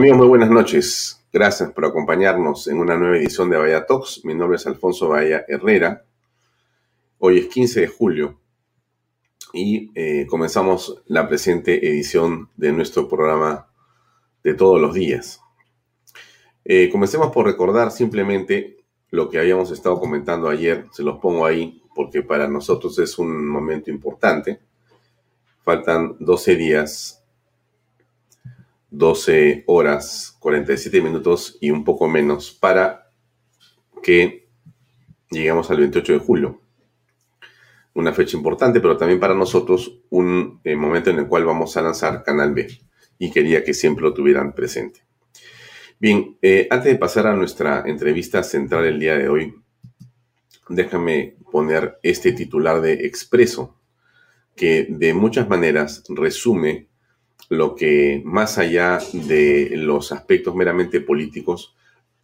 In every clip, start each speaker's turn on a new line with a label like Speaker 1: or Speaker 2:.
Speaker 1: Amigos, muy buenas noches. Gracias por acompañarnos en una nueva edición de Bahía Talks. Mi nombre es Alfonso Bahía Herrera. Hoy es 15 de julio y eh, comenzamos la presente edición de nuestro programa de todos los días. Eh, comencemos por recordar simplemente lo que habíamos estado comentando ayer. Se los pongo ahí porque para nosotros es un momento importante. Faltan 12 días 12 horas 47 minutos y un poco menos para que lleguemos al 28 de julio. Una fecha importante, pero también para nosotros un eh, momento en el cual vamos a lanzar Canal B y quería que siempre lo tuvieran presente. Bien, eh, antes de pasar a nuestra entrevista central el día de hoy, déjame poner este titular de Expreso, que de muchas maneras resume lo que más allá de los aspectos meramente políticos,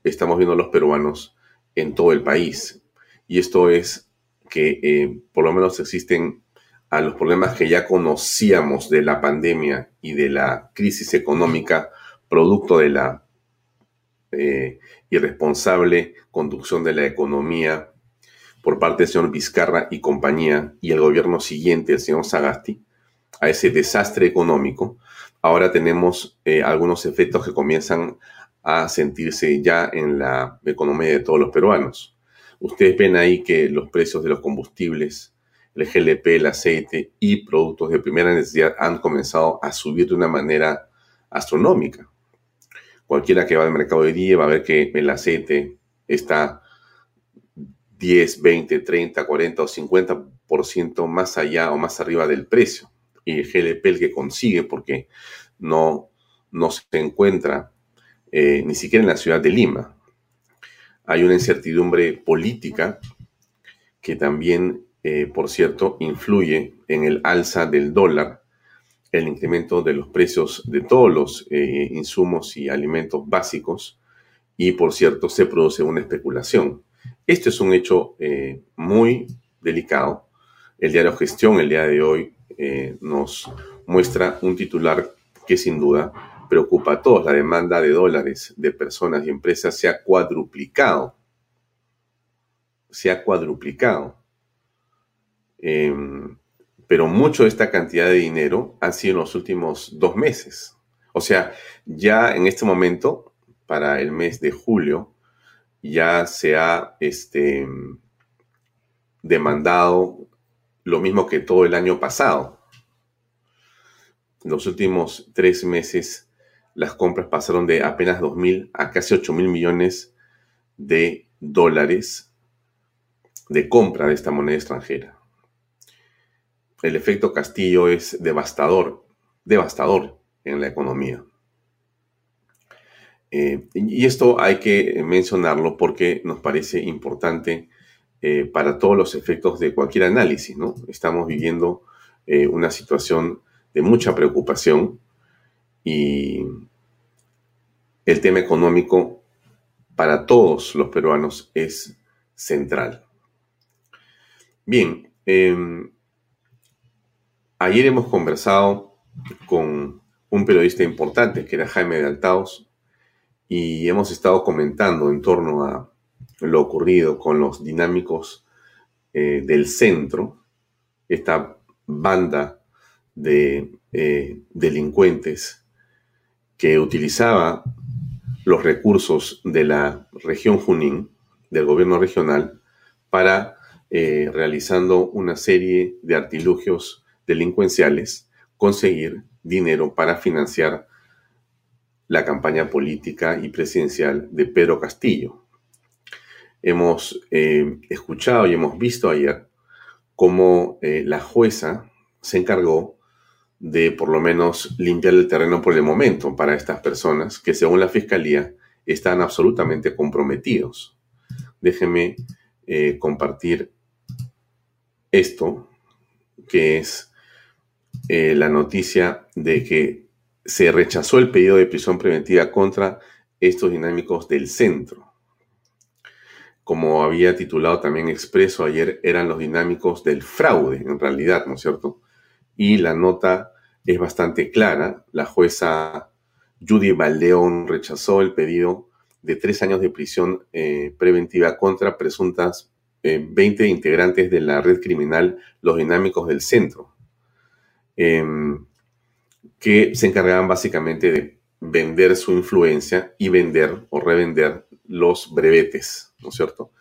Speaker 1: estamos viendo los peruanos en todo el país. Y esto es que eh, por lo menos existen a los problemas que ya conocíamos de la pandemia y de la crisis económica producto de la eh, irresponsable conducción de la economía por parte del señor Vizcarra y compañía y el gobierno siguiente, el señor Sagasti, a ese desastre económico, ahora tenemos eh, algunos efectos que comienzan a sentirse ya en la economía de todos los peruanos. Ustedes ven ahí que los precios de los combustibles, el GLP, el aceite y productos de primera necesidad han comenzado a subir de una manera astronómica. Cualquiera que va al mercado de día va a ver que el aceite está 10, 20, 30, 40 o 50% más allá o más arriba del precio y el GLP el que consigue porque no, no se encuentra eh, ni siquiera en la ciudad de Lima. Hay una incertidumbre política que también, eh, por cierto, influye en el alza del dólar, el incremento de los precios de todos los eh, insumos y alimentos básicos y, por cierto, se produce una especulación. Este es un hecho muy delicado. El diario Gestión, el día de hoy, eh, nos muestra un titular que sin duda preocupa a todos. La demanda de dólares de personas y empresas se ha cuadruplicado. Se ha cuadruplicado. Em, pero mucho de esta cantidad de dinero ha sido en los últimos dos meses. O sea, ya en este momento, para el mes de julio, ya se ha este, demandado lo mismo que todo el año pasado. En los últimos tres meses, las compras pasaron de apenas 2.000 a casi 8.000 millones de dólares de compra de esta moneda extranjera. El efecto Castillo es devastador, devastador en la economía. Eh, y esto hay que mencionarlo porque nos parece importante eh, para todos los efectos de cualquier análisis, ¿no? Estamos viviendo eh, una situación de mucha preocupación y el tema económico para todos los peruanos es central. Bien, em, ayer hemos conversado con un periodista importante que era Jaime de Altaos y hemos estado comentando en torno a lo ocurrido con los dinámicos eh, del centro, esta banda de eh, delincuentes que utilizaba los recursos de la región Junín, del gobierno regional, para, eh, realizando una serie de artilugios delincuenciales, conseguir dinero para financiar la campaña política y presidencial de Pedro Castillo, hemos eh, escuchado y hemos visto ayer cómo eh, la jueza se encargó de por lo menos limpiar el terreno por el momento para estas personas que según la fiscalía están absolutamente comprometidos. Déjenme eh, compartir esto, que es la noticia de que se rechazó el pedido de prisión preventiva contra estos dinámicos del centro como había titulado también expreso ayer, eran los dinámicos del fraude, en realidad, ¿no es cierto? Y la nota es bastante clara. La jueza Judy Valdeón rechazó el pedido de tres años de prisión eh, preventiva contra presuntas 20 eh, integrantes de la red criminal Los Dinámicos del Centro, em, que se encargaban básicamente de vender su influencia y vender o revender los brevetes, ¿no es cierto?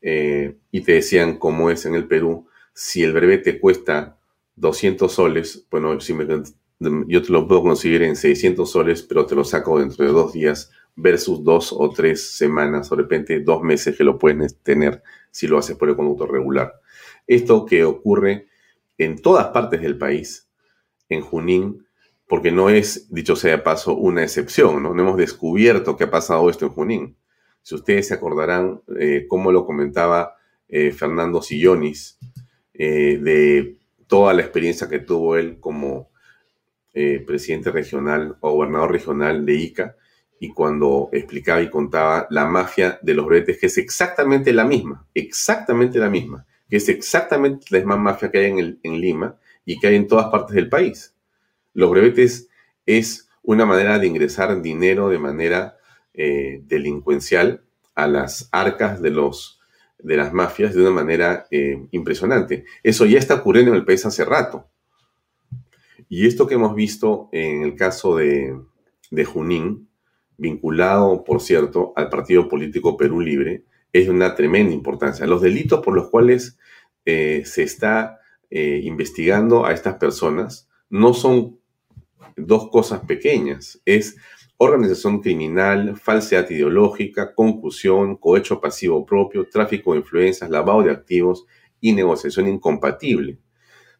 Speaker 1: Eh, y te decían cómo es en el Perú, si el brevete cuesta 200 soles, bueno, yo te lo puedo conseguir en 600 soles, pero te lo saco dentro de dos días versus dos o tres semanas o de repente dos meses que lo puedes tener si lo haces por el conducto regular. Esto que ocurre en todas partes del país, en Junín, porque no es, dicho sea de paso, una excepción, ¿no? hemos descubierto que ha pasado esto en Junín. Si ustedes se acordarán, eh, cómo lo comentaba eh, Fernando Sillonis, eh, de toda la experiencia que tuvo él como presidente regional o gobernador regional de Ica, y cuando explicaba y contaba la mafia de los brevetes, que es exactamente la misma, exactamente la misma, que es exactamente la misma mafia que hay en, en Lima y que hay en todas partes del país. Los brevetes es una manera de ingresar dinero de manera eh, delincuencial a las arcas de, los, de las mafias de una manera eh, impresionante. Eso ya está ocurriendo en el país hace rato. Y esto que hemos visto en el caso de, de Junín, vinculado, por cierto, al partido político Perú Libre, es de una tremenda importancia. Los delitos por los cuales eh, se está investigando a estas personas no son dos cosas pequeñas. Es organización criminal, falsedad ideológica, concusión, cohecho pasivo propio, tráfico de influencias, lavado de activos y negociación incompatible.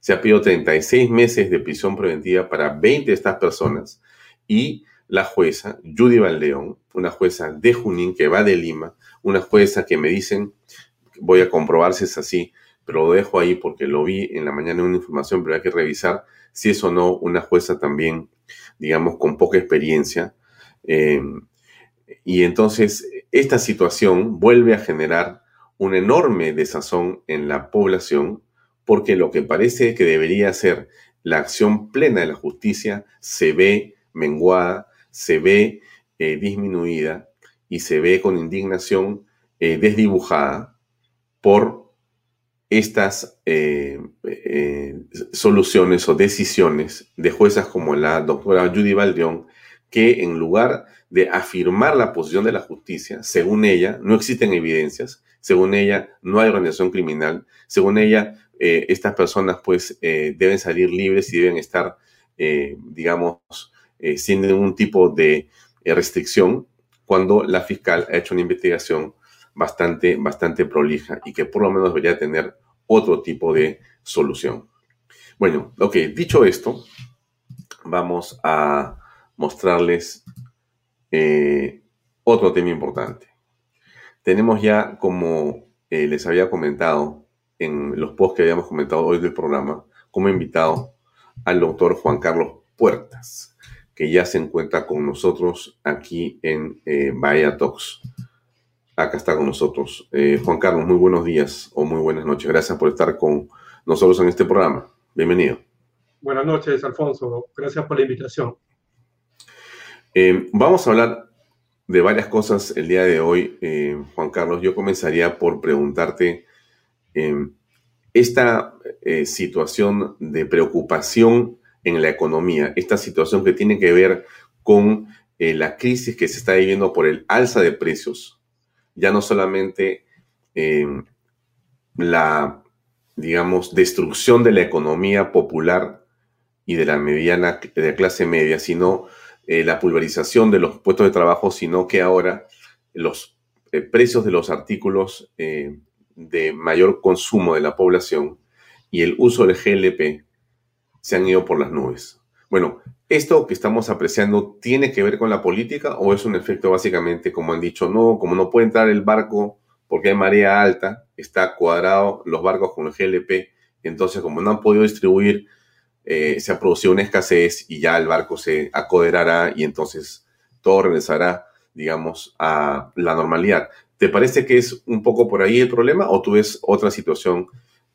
Speaker 1: Se ha pedido 36 meses de prisión preventiva para 20 de estas personas y la jueza Judy Valdeón, una jueza de Junín que va de Lima, una jueza que me dicen, voy a comprobar si es así, pero lo dejo ahí porque lo vi en la mañana en una información, pero hay que revisar si es o no una jueza también, digamos, con poca experiencia. Eh, y entonces esta situación vuelve a generar un enorme desazón en la población porque lo que parece que debería ser la acción plena de la justicia se ve menguada, se ve eh, disminuida y se ve con indignación eh, desdibujada por estas soluciones o decisiones de juezas como la doctora Judy Valdeón, que en lugar de afirmar la posición de la justicia, según ella, no existen evidencias, según ella, no hay organización criminal, según ella, eh, estas personas pues deben salir libres y deben estar, digamos, sin ningún tipo de restricción, cuando la fiscal ha hecho una investigación bastante, bastante prolija y que por lo menos debería tener otro tipo de solución. Bueno, ok, dicho esto, vamos a mostrarles eh, otro tema importante. Tenemos ya, como eh, les había comentado en los posts que habíamos comentado hoy del programa, como invitado al doctor Juan Carlos Puertas, que ya se encuentra con nosotros aquí en eh, Bahía Talks acá está con nosotros. Eh, Juan Carlos, muy buenos días o muy buenas noches. Gracias por estar con nosotros en este programa. Bienvenido.
Speaker 2: Buenas noches, Alfonso. Gracias por la invitación.
Speaker 1: Eh, vamos a hablar de varias cosas el día de hoy, eh, Juan Carlos. Yo comenzaría por preguntarte esta situación de preocupación en la economía, esta situación que tiene que ver con la crisis que se está viviendo por el alza de precios ya no solamente eh, la, digamos, destrucción de la economía popular y de la mediana, de la clase media, sino eh, la pulverización de los puestos de trabajo, sino que ahora los eh, precios de los artículos de mayor consumo de la población y el uso del GLP se han ido por las nubes. Bueno, ¿Esto que estamos apreciando tiene que ver con la política o es un efecto básicamente, como han dicho, no, como no puede entrar el barco porque hay marea alta, está cuadrado los barcos con el GLP, entonces como no han podido distribuir, eh, se producido una escasez y ya el barco se acoderará y entonces todo regresará, digamos, a la normalidad. ¿Te parece que es un poco por ahí el problema o tú ves otra situación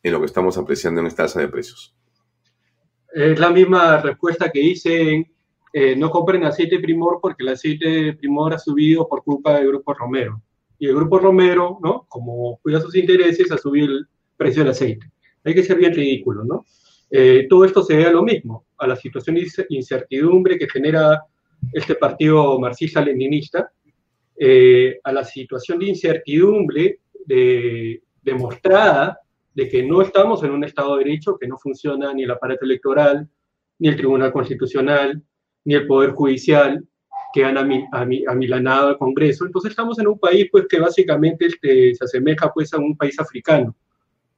Speaker 1: en lo que estamos apreciando en esta alza de precios?
Speaker 2: Es la misma respuesta que hice eh, no compren aceite primor porque el aceite primor ha subido por culpa del Grupo Romero. Y el Grupo Romero, ¿no? Como cuida sus intereses, ha subido el precio del aceite. Hay que ser bien ridículo, ¿no? Eh, todo esto se ve a lo mismo, a la situación de incertidumbre que genera este partido marxista-leninista, eh, a la situación de incertidumbre demostrada de que no estamos en un Estado de Derecho, que no funciona ni el aparato electoral, ni el Tribunal Constitucional, ni el Poder Judicial, que han amilanado al Congreso. Entonces estamos en un país pues, que básicamente este, se asemeja pues, a un país africano.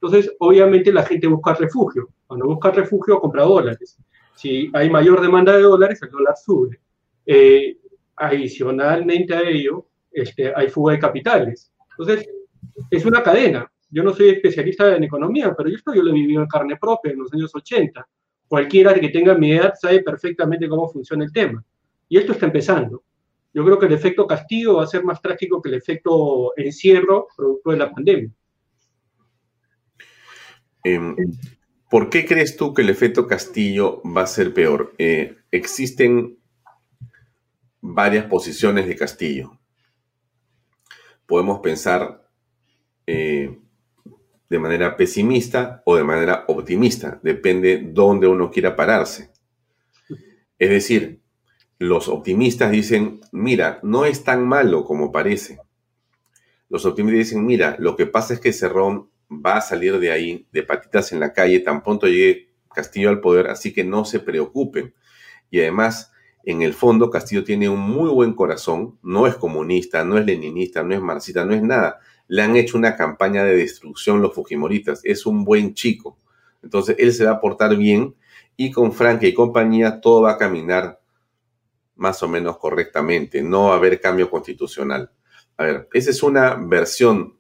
Speaker 2: Entonces, obviamente la gente busca refugio. Cuando busca refugio, compra dólares. Si hay mayor demanda de dólares, el dólar sube. Eh, adicionalmente a ello, este, hay fuga de capitales. Entonces, es una cadena. Yo no soy especialista en economía, pero esto yo lo he vivido en carne propia en los años 80. Cualquiera que tenga mi edad sabe perfectamente cómo funciona el tema. Y esto está empezando. Yo creo que el efecto castigo va a ser más trágico que el efecto encierro producto de la pandemia.
Speaker 1: Em, ¿Por qué crees tú que el efecto Castillo va a ser peor? Eh, existen varias posiciones de Castillo. Podemos pensar eh, de manera pesimista o de manera optimista, depende dónde uno quiera pararse. Es decir, los optimistas dicen, mira, no es tan malo como parece. Los optimistas dicen, mira, lo que pasa es que Cerrón va a salir de ahí de patitas en la calle tan pronto llegue Castillo al poder, así que no se preocupen. Y además, en el fondo, Castillo tiene un muy buen corazón, no es comunista, no es leninista, no es marxista, no es nada. Le han hecho una campaña de destrucción los Fujimoristas, es un buen chico. Entonces, él se va a portar bien y con Franca y compañía todo va a caminar más o menos correctamente, no va a haber cambio constitucional. A ver, esa es una versión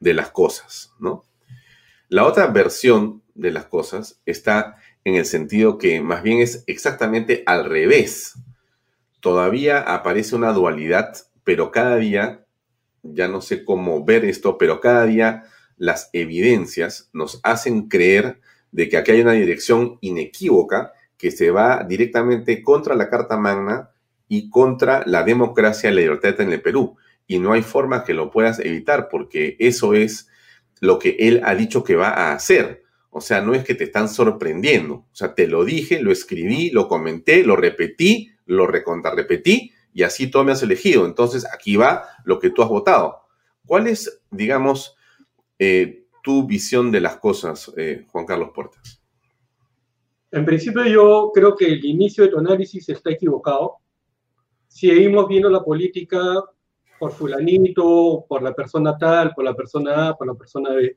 Speaker 1: de las cosas, ¿no? La otra versión de las cosas está en el sentido que más bien es exactamente al revés. Todavía aparece una dualidad, pero cada día, ya no sé cómo ver esto, pero cada día las evidencias nos hacen creer de que aquí hay una dirección inequívoca que se va directamente contra la Carta Magna y contra la democracia y la libertad en el Perú y no hay forma que lo puedas evitar porque eso es lo que él ha dicho que va a hacer. O sea, no es que te están sorprendiendo. O sea, te lo dije, lo escribí, lo comenté, lo repetí, lo recontrarrepetí y así tú me has elegido. Entonces, aquí va lo que tú has votado. ¿Cuál es, digamos, eh, tu visión de las cosas, eh, Juan Carlos Portas?
Speaker 2: En principio yo creo que el inicio de tu análisis está equivocado. Si seguimos viendo la política por fulanito, por la persona tal, por la persona A, por la persona B.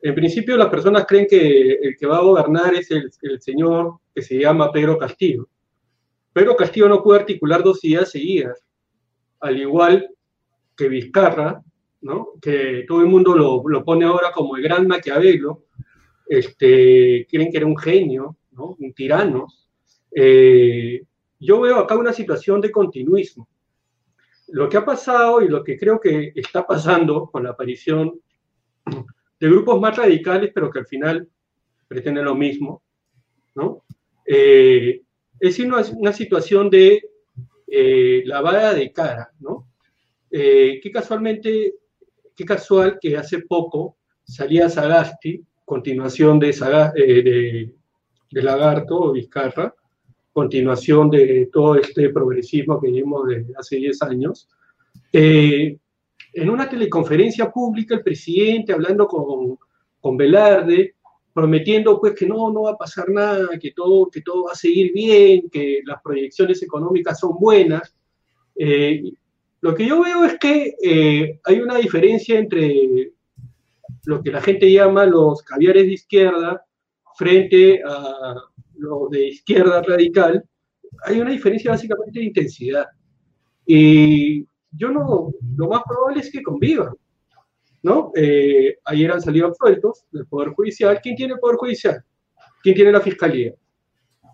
Speaker 2: En principio las personas creen que el que va a gobernar es el, señor que se llama Pedro Castillo. Pedro Castillo no puede articular dos ideas seguidas, al igual que Vizcarra, ¿no? que todo el mundo lo, lo pone ahora como el gran Maquiavelo, este, creen que era un genio, ¿no? un tirano. Eh, yo veo acá una situación de continuismo lo que ha pasado y lo que creo que está pasando con la aparición de grupos más radicales, pero que al final pretenden lo mismo, ¿no? Eh, es una, situación de eh, lavada de cara, ¿no? Eh, que casualmente, qué casual que hace poco salía Sagasti, continuación de, de, de Lagarto o Vizcarra, continuación de todo este progresismo que vimos desde hace 10 años. Eh, en una teleconferencia pública, el presidente hablando con, con Velarde, prometiendo pues que no, no va a pasar nada, que todo, que todo va a seguir bien, que las proyecciones económicas son buenas. Eh, lo que yo veo es que eh, hay una diferencia entre lo que la gente llama los caviares de izquierda frente a lo de izquierda radical, hay una diferencia básicamente de intensidad. Y yo no, lo más probable es que convivan, ¿no? Eh, ayer han salido sueltos del Poder Judicial. ¿Quién tiene el Poder Judicial? ¿Quién tiene la Fiscalía?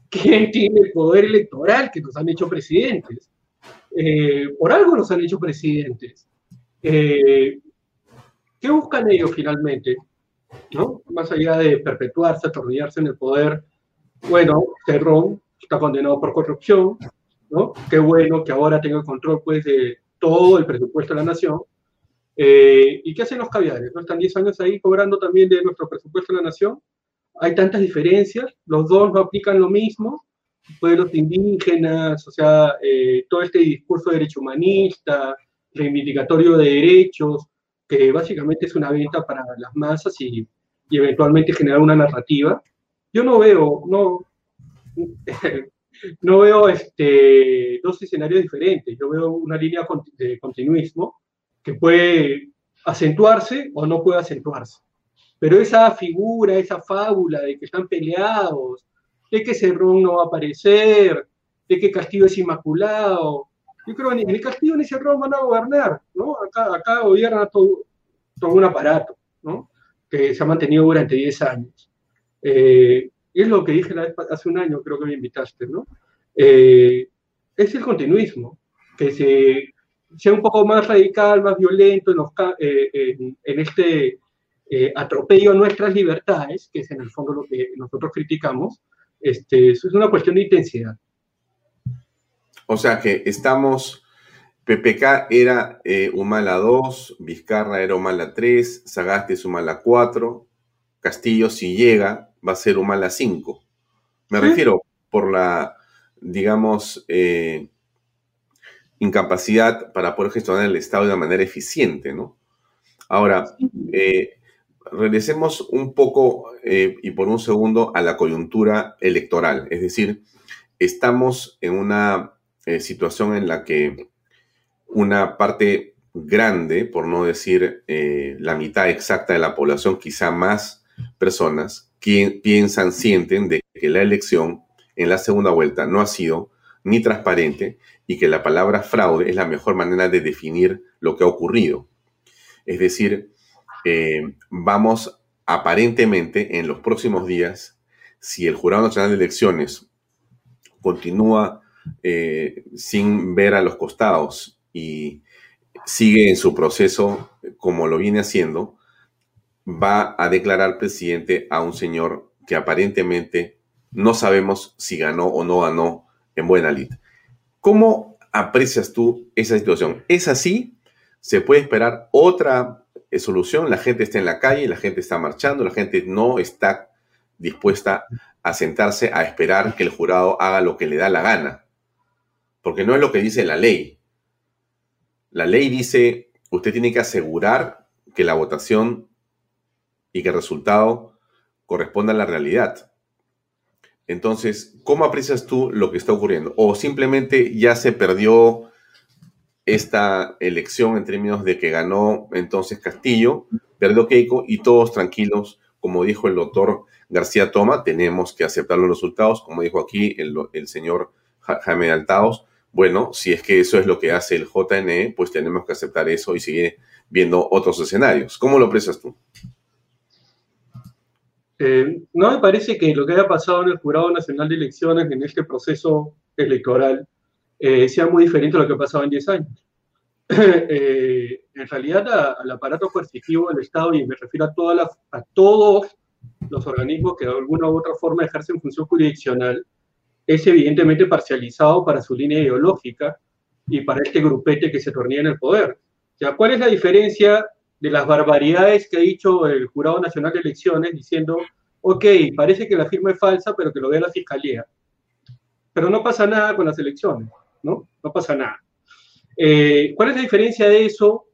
Speaker 2: ¿Quién tiene el poder electoral que nos han hecho presidentes? Eh, por algo nos han hecho presidentes. Eh, ¿Qué buscan ellos finalmente? ¿No? Más allá de perpetuarse, atornillarse en el poder bueno, Cerrón está condenado por corrupción, ¿no? Qué bueno que ahora tenga control, pues, de todo el presupuesto de la nación. Eh, ¿Y qué hacen los caviares? ¿No? Están 10 años ahí cobrando también de nuestro presupuesto de la nación. Hay tantas diferencias, los dos no aplican lo mismo, pueblos indígenas, o sea, eh, todo este discurso de derecho humanista, reivindicatorio de derechos, que básicamente es una venta para las masas y, y eventualmente generar una narrativa. Yo no veo, no, no veo este, dos escenarios diferentes, yo veo una línea de continuismo que puede acentuarse o no puede acentuarse. Pero esa figura, esa fábula de que están peleados, de que Cerrón no va a aparecer, de que Castillo es inmaculado, yo creo que ni el Castillo ni Cerrón van a gobernar, ¿no? Acá, acá gobierna todo, todo un aparato, ¿no? Que se ha mantenido durante 10 años. Eh, es lo que dije hace un año, creo que me invitaste, ¿no? Eh, es el continuismo, que se, sea un poco más radical, más violento en, eh, en, este eh, atropello a nuestras libertades, que es en el fondo lo que nosotros criticamos, este, eso es una cuestión de intensidad.
Speaker 1: O sea que estamos, PPK era Humala 2, Vizcarra era Humala 3, Sagasti es Humala 4, Castillo si llega va a ser Humala 5. Me refiero por la, digamos, eh, incapacidad para poder gestionar el Estado de una manera eficiente, ¿no? Ahora, eh, regresemos un poco eh, y por un segundo a la coyuntura electoral. Es decir, estamos en una situación en la que una parte grande, por no decir la mitad exacta de la población, quizá más personas, piensan, sienten de que la elección en la segunda vuelta no ha sido ni transparente y que la palabra fraude es la mejor manera de definir lo que ha ocurrido. Es decir, eh, vamos aparentemente en los próximos días, si el Jurado Nacional de Elecciones continúa eh, sin ver a los costados y sigue en su proceso como lo viene haciendo, va a declarar presidente a un señor que aparentemente no sabemos si ganó o no ganó en buena lid. ¿Cómo aprecias tú esa situación? ¿Es así? ¿Se puede esperar otra eh, solución? La gente está en la calle, la gente está marchando, la gente no está dispuesta a sentarse a esperar que el jurado haga lo que le da la gana. Porque no es lo que dice la ley. La ley dice, usted tiene que asegurar que la votación y que el resultado corresponda a la realidad. Entonces, ¿cómo aprecias tú lo que está ocurriendo? ¿O simplemente ya se perdió esta elección en términos de que ganó entonces Castillo, perdió Keiko y todos tranquilos, como dijo el doctor García Toma, tenemos que aceptar los resultados, como dijo aquí el, señor Jaime Altaos, bueno, si es que eso es lo que hace el JNE, pues tenemos que aceptar eso y seguir viendo otros escenarios. ¿Cómo lo aprecias tú?
Speaker 2: Eh, no me parece que lo que haya pasado en el Jurado Nacional de Elecciones en este proceso electoral eh, sea muy diferente a lo que ha pasado en 10 años. Eh, en realidad, al aparato coercitivo del Estado, y me refiero a, a todos los organismos que de alguna u otra forma ejercen función jurisdiccional, es evidentemente parcializado para su línea ideológica y para este grupete que se tornía en el poder. O ¿cuál es la diferencia de las barbaridades que ha dicho el Jurado Nacional de Elecciones diciendo, ok, parece que la firma es falsa, pero que lo vea la Fiscalía. Pero no pasa nada con las elecciones, ¿no? No pasa nada. Eh, ¿Cuál es la diferencia de eso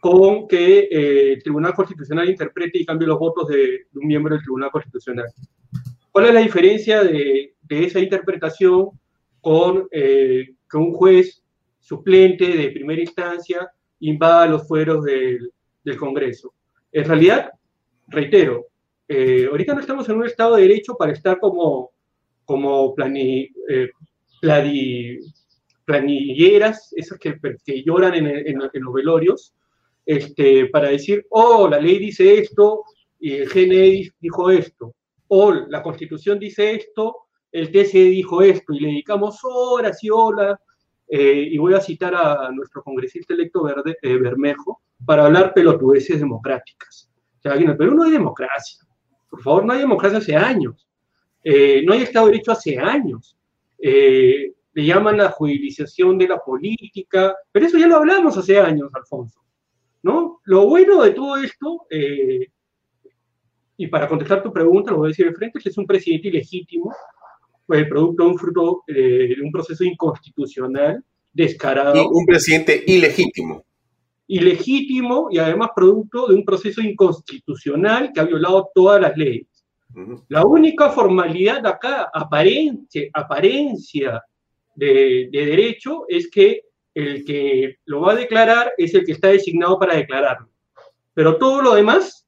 Speaker 2: con que eh, el Tribunal Constitucional interprete y cambie los votos de, un miembro del Tribunal Constitucional? ¿Cuál es la diferencia de, esa interpretación con eh, que un juez suplente de primera instancia invada los fueros del, del Congreso. En realidad, reitero, eh, ahorita no estamos en un Estado de Derecho para estar como, como plani, eh, planilleras, esas que, que lloran en, en, los velorios, este, para decir, oh, la ley dice esto y el GNE dijo esto, o la Constitución dice esto, el TCE dijo esto, y le dedicamos horas y horas, eh, y voy a citar a nuestro congresista electo Verde, Bermejo, para hablar pelotudeces democráticas. O sea, Perú no hay democracia. Por favor, no hay democracia hace años. Eh, no hay Estado de Derecho hace años. le llaman la judicialización de la política, pero eso ya lo hablamos hace años, Alfonso. ¿no? Lo bueno de todo esto, y para contestar tu pregunta, lo voy a decir de frente, que es un presidente ilegítimo, el producto de un fruto de un proceso inconstitucional, descarado.
Speaker 1: Un presidente ilegítimo
Speaker 2: ilegítimo y además producto de un proceso inconstitucional que ha violado todas las leyes. La única formalidad acá, apariencia, apariencia de, derecho, es que el que lo va a declarar es el que está designado para declararlo. Pero todo lo demás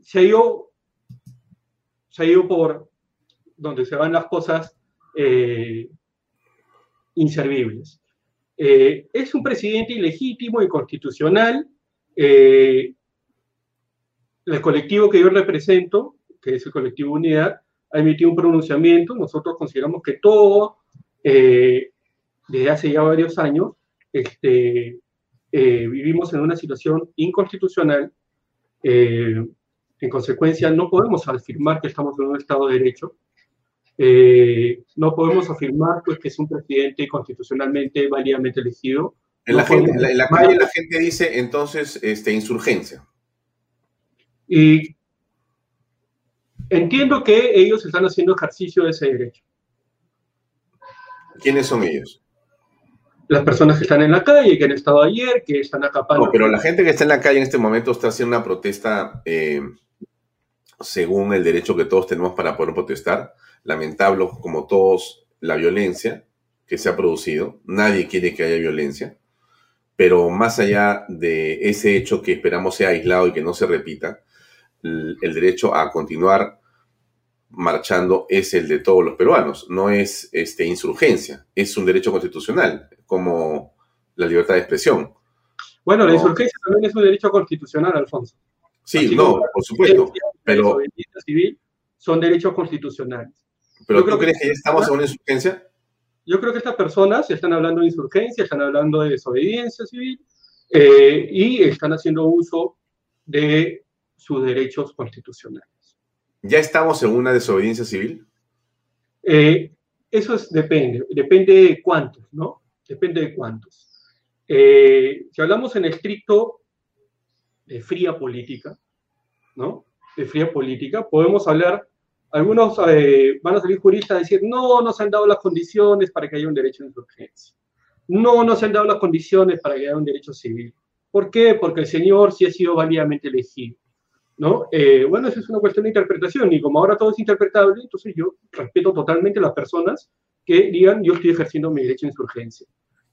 Speaker 2: se ha ido, se ha ido por donde se van las cosas eh, inservibles. Eh, es un presidente ilegítimo y constitucional. Eh, el colectivo que yo represento, que es el colectivo Unidad, ha emitido un pronunciamiento. Nosotros consideramos que todo, eh, desde hace ya varios años, este, vivimos en una situación inconstitucional. en consecuencia, no podemos afirmar que estamos en un Estado de Derecho. Eh, no podemos afirmar pues, que es un presidente constitucionalmente válidamente elegido.
Speaker 1: En la, gente, la, calle la gente dice entonces este, insurgencia.
Speaker 2: Y entiendo que ellos están haciendo ejercicio de ese derecho.
Speaker 1: ¿Quiénes son ellos?
Speaker 2: Las personas que están en la calle, que han estado ayer, que están acapando.
Speaker 1: No, pero la gente que está en la calle en este momento está haciendo una protesta eh, según el derecho que todos tenemos para poder protestar lamentable como todos la violencia que se ha producido. Nadie quiere que haya violencia, pero más allá de ese hecho que esperamos sea aislado y que no se repita, el, derecho a continuar marchando es el de todos los peruanos, no es este, insurgencia, es un derecho constitucional, como la libertad de expresión.
Speaker 2: Bueno, la insurgencia también es un derecho constitucional, Alfonso.
Speaker 1: Sí, no, por supuesto, pero...
Speaker 2: Civil son derechos constitucionales.
Speaker 1: ¿Pero tú crees que ya estamos en una insurgencia?
Speaker 2: Yo creo que estas personas están hablando de insurgencia, están hablando de desobediencia civil eh, y están haciendo uso de sus derechos constitucionales.
Speaker 1: ¿Ya estamos en una desobediencia civil?
Speaker 2: Eh, eso es, depende, depende de cuántos, ¿no? Depende de cuántos. Eh, si hablamos en estricto de fría política, ¿no? De fría política, podemos hablar algunos eh, van a salir juristas a decir, no, no se han dado las condiciones para que haya un derecho de insurgencia. No, no se han dado las condiciones para que haya un derecho civil. ¿Por qué? Porque el señor sí ha sido válidamente elegido. ¿no? Eh, bueno, eso es una cuestión de interpretación y como ahora todo es interpretable, entonces yo respeto totalmente a las personas que digan, yo estoy ejerciendo mi derecho de insurgencia.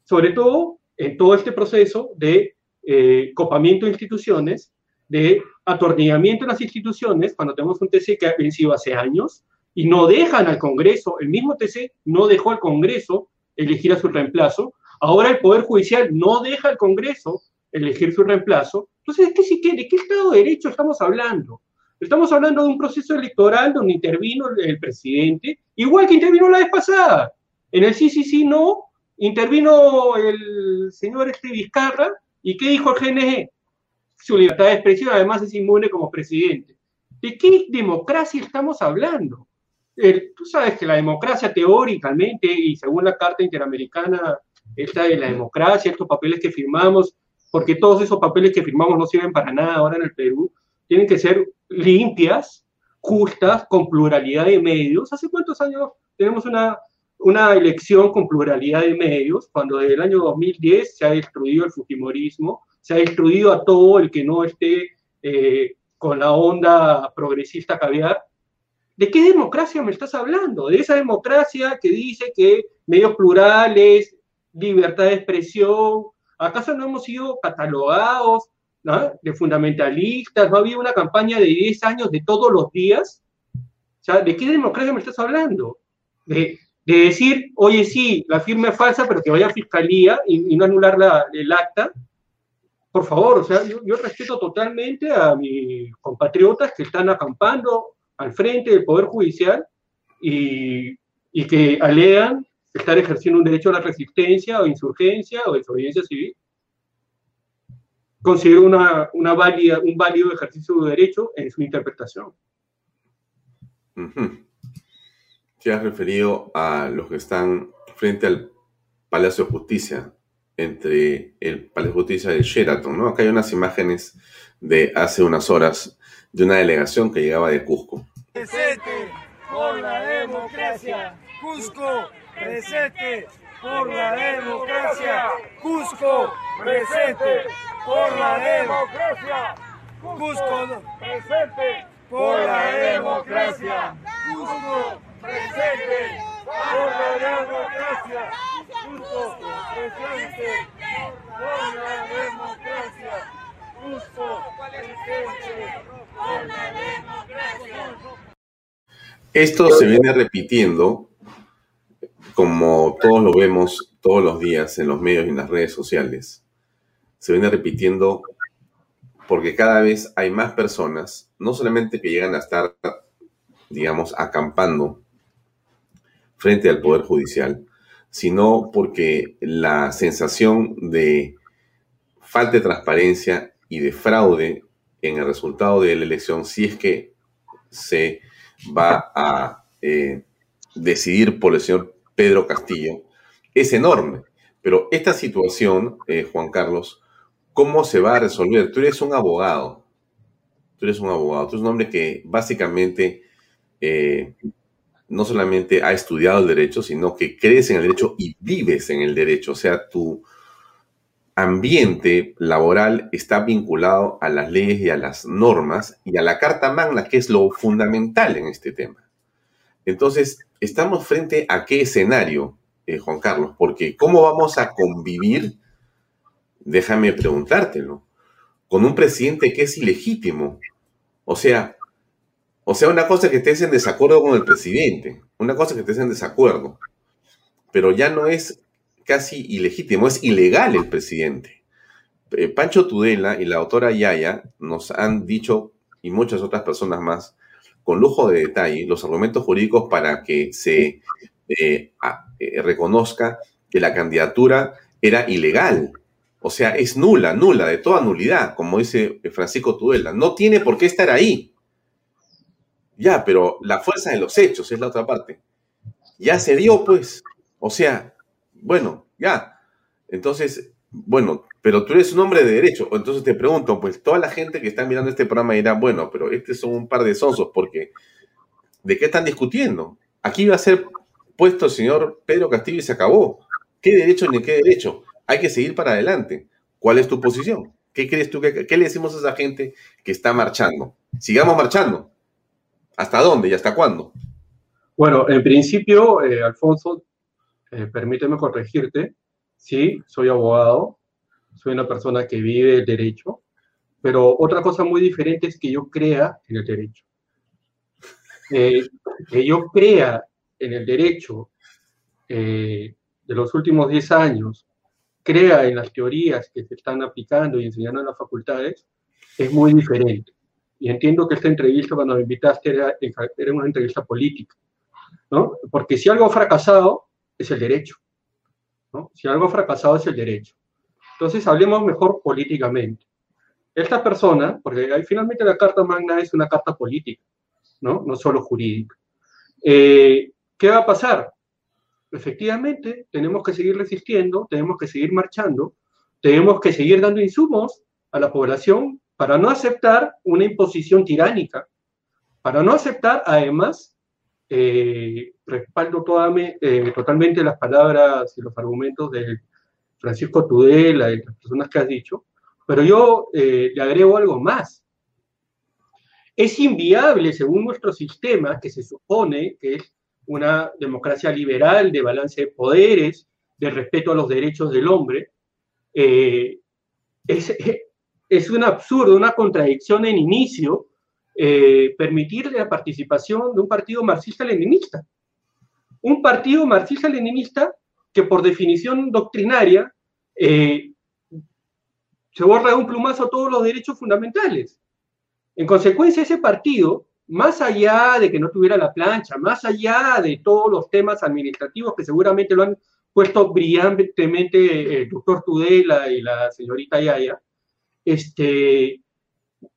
Speaker 2: Sobre todo en todo este proceso de eh, copamiento de instituciones de atornillamiento en las instituciones cuando tenemos un TC que ha vencido hace años y no dejan al Congreso, el mismo TC no dejó al Congreso elegir a su reemplazo, ahora el Poder Judicial no deja al Congreso elegir su reemplazo, entonces, ¿de qué, qué Estado de Derecho estamos hablando? Estamos hablando de un proceso electoral donde intervino el presidente, igual que intervino la vez pasada. En el sí, sí, sí, no, intervino el señor este Vizcarra, ¿y qué dijo el GNG? Su libertad de expresión, además es inmune como presidente. ¿De qué democracia estamos hablando? tú sabes que la democracia teóricamente y según la Carta Interamericana, esta de la democracia, estos papeles que firmamos, porque todos esos papeles que firmamos no sirven para nada ahora en el Perú, tienen que ser limpias, justas, con pluralidad de medios. ¿Hace cuántos años tenemos una, una elección con pluralidad de medios? Cuando desde el año 2010 se ha destruido el fujimorismo, se ha destruido a todo el que no esté eh, con la onda progresista caviar. ¿De qué democracia me estás hablando? De esa democracia que dice que medios plurales, libertad de expresión, ¿acaso no hemos sido catalogados de fundamentalistas? ¿No ha habido una campaña de 10 años de todos los días? ¿de qué democracia me estás hablando? De, decir, oye, sí, la firma es falsa, pero que vaya a fiscalía y, no anular el acta por favor, o sea, yo, respeto totalmente a mis compatriotas que están acampando al frente del Poder Judicial y, que alegan estar ejerciendo un derecho a la resistencia o insurgencia o desobediencia civil. Considero una, una válida, un válido ejercicio de derecho en su interpretación.
Speaker 1: te has referido a los que están frente al Palacio de Justicia, entre el Palacio de Justicia de Sheraton, ¿no? Acá hay unas imágenes de hace unas horas de una delegación que llegaba de Cusco.
Speaker 3: Presente por la democracia, Cusco, presente por la democracia, Cusco, presente por la democracia, Cusco, presente por la democracia, Cusco, presente por la democracia, presente por la democracia, presente por la democracia.
Speaker 1: Esto se viene repitiendo, como todos lo vemos todos los días en los medios y en las redes sociales. Se viene repitiendo porque cada vez hay más personas, no solamente que llegan a estar, digamos, acampando frente al Poder Judicial, sino porque la sensación de falta de transparencia y de fraude en el resultado de la elección, si es que se va a eh, decidir por el señor Pedro Castillo, es enorme. Pero esta situación, eh, Juan Carlos, ¿cómo se va a resolver? Tú eres un abogado, tú eres un abogado, tú eres un hombre que básicamente eh, no solamente ha estudiado el derecho, sino que crees en el derecho y vives en el derecho. O sea, tu ambiente laboral está vinculado a las leyes y a las normas y a la Carta Magna, que es lo fundamental en este tema. Entonces, estamos frente a qué escenario, eh, Juan Carlos, porque ¿cómo vamos a convivir? Déjame preguntártelo, con un presidente que es ilegítimo. O sea, o sea, una cosa que estés en desacuerdo con el presidente, una cosa que estés en desacuerdo, pero ya no es casi ilegítimo, es ilegal el presidente. Eh, Pancho Tudela y la autora Yaya nos han dicho, y muchas otras personas más, con lujo de detalle, los argumentos jurídicos para que se eh, eh, reconozca que la candidatura era ilegal. O sea, es nula, nula, de toda nulidad, como dice Francisco Tudela. No tiene por qué estar ahí. Ya, pero la fuerza de los hechos es la otra parte. Ya se dio, pues. O sea, bueno, ya. Entonces, bueno, pero tú eres un hombre de derecho. Entonces te pregunto, pues toda la gente que está mirando este programa dirá, bueno, pero estos son un par de sonsos, porque ¿de qué están discutiendo? Aquí va a ser puesto el señor Pedro Castillo y se acabó. ¿Qué derecho ni qué derecho? Hay que seguir para adelante. ¿Cuál es tu posición? ¿Qué crees tú? ¿Qué, qué le decimos a esa gente que está marchando? Sigamos marchando. ¿Hasta dónde y hasta cuándo?
Speaker 2: Bueno, en principio, eh, Alfonso, eh, permíteme corregirte, sí, soy abogado, soy una persona que vive el derecho, pero otra cosa muy diferente es que yo crea en el derecho. Eh, que yo crea en el derecho de los últimos 10 años, crea en las teorías que se están aplicando y enseñando en las facultades, es muy diferente. Y entiendo que esta entrevista, cuando me invitaste, era, era una entrevista política, ¿no? Porque si algo ha fracasado, es el derecho. ¿no? Si algo ha fracasado es el derecho. Entonces, hablemos mejor políticamente. Esta persona, porque finalmente la Carta Magna es una carta política, no, no solo jurídica. Eh, ¿Qué va a pasar? Efectivamente, tenemos que seguir resistiendo, tenemos que seguir marchando, tenemos que seguir dando insumos a la población para no aceptar una imposición tiránica, para no aceptar, además, eh, respaldo eh, totalmente las palabras y los argumentos de Francisco Tudela y las personas que has dicho, pero yo eh, le agrego algo más. Es inviable, según nuestro sistema, que se supone que es una democracia liberal de balance de poderes, de respeto a los derechos del hombre, es, es un absurdo, una contradicción en inicio, eh, permitir la participación de un partido marxista-leninista. Un partido marxista-leninista que por definición doctrinaria eh, se borra de un plumazo todos los derechos fundamentales. En consecuencia, ese partido, más allá de que no tuviera la plancha, más allá de todos los temas administrativos que seguramente lo han puesto brillantemente el doctor Tudela y la señorita Yaya, este,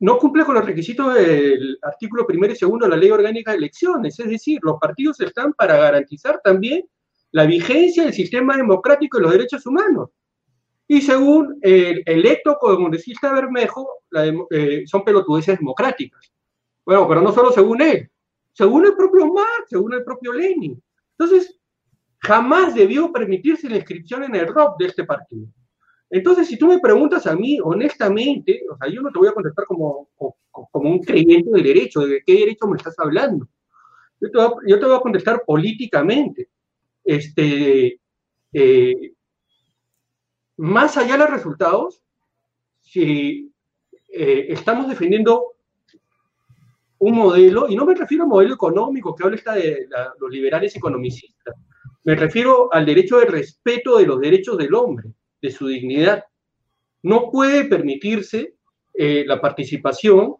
Speaker 2: no cumple con los requisitos del artículo primero y segundo de la Ley Orgánica de Elecciones. Es decir, los partidos están para garantizar también la vigencia del sistema democrático y los derechos humanos. Y según el electo congresista Bermejo, eh, son pelotudeces democráticas. Bueno, pero no solo según él, según el propio Marx, según el propio Lenin. Entonces, jamás debió permitirse la inscripción en el ROP de este partido. Entonces, si tú me preguntas a mí, honestamente, o sea, yo no te voy a contestar como, como, un creyente del derecho, de qué derecho me estás hablando. Yo te voy a, contestar políticamente. Este, eh, más allá de los resultados, si eh, estamos defendiendo un modelo, y no me refiero a modelo económico que habla esta de los liberales economicistas, me refiero al derecho de respeto de los derechos del hombre, de su dignidad. No puede permitirse eh, la participación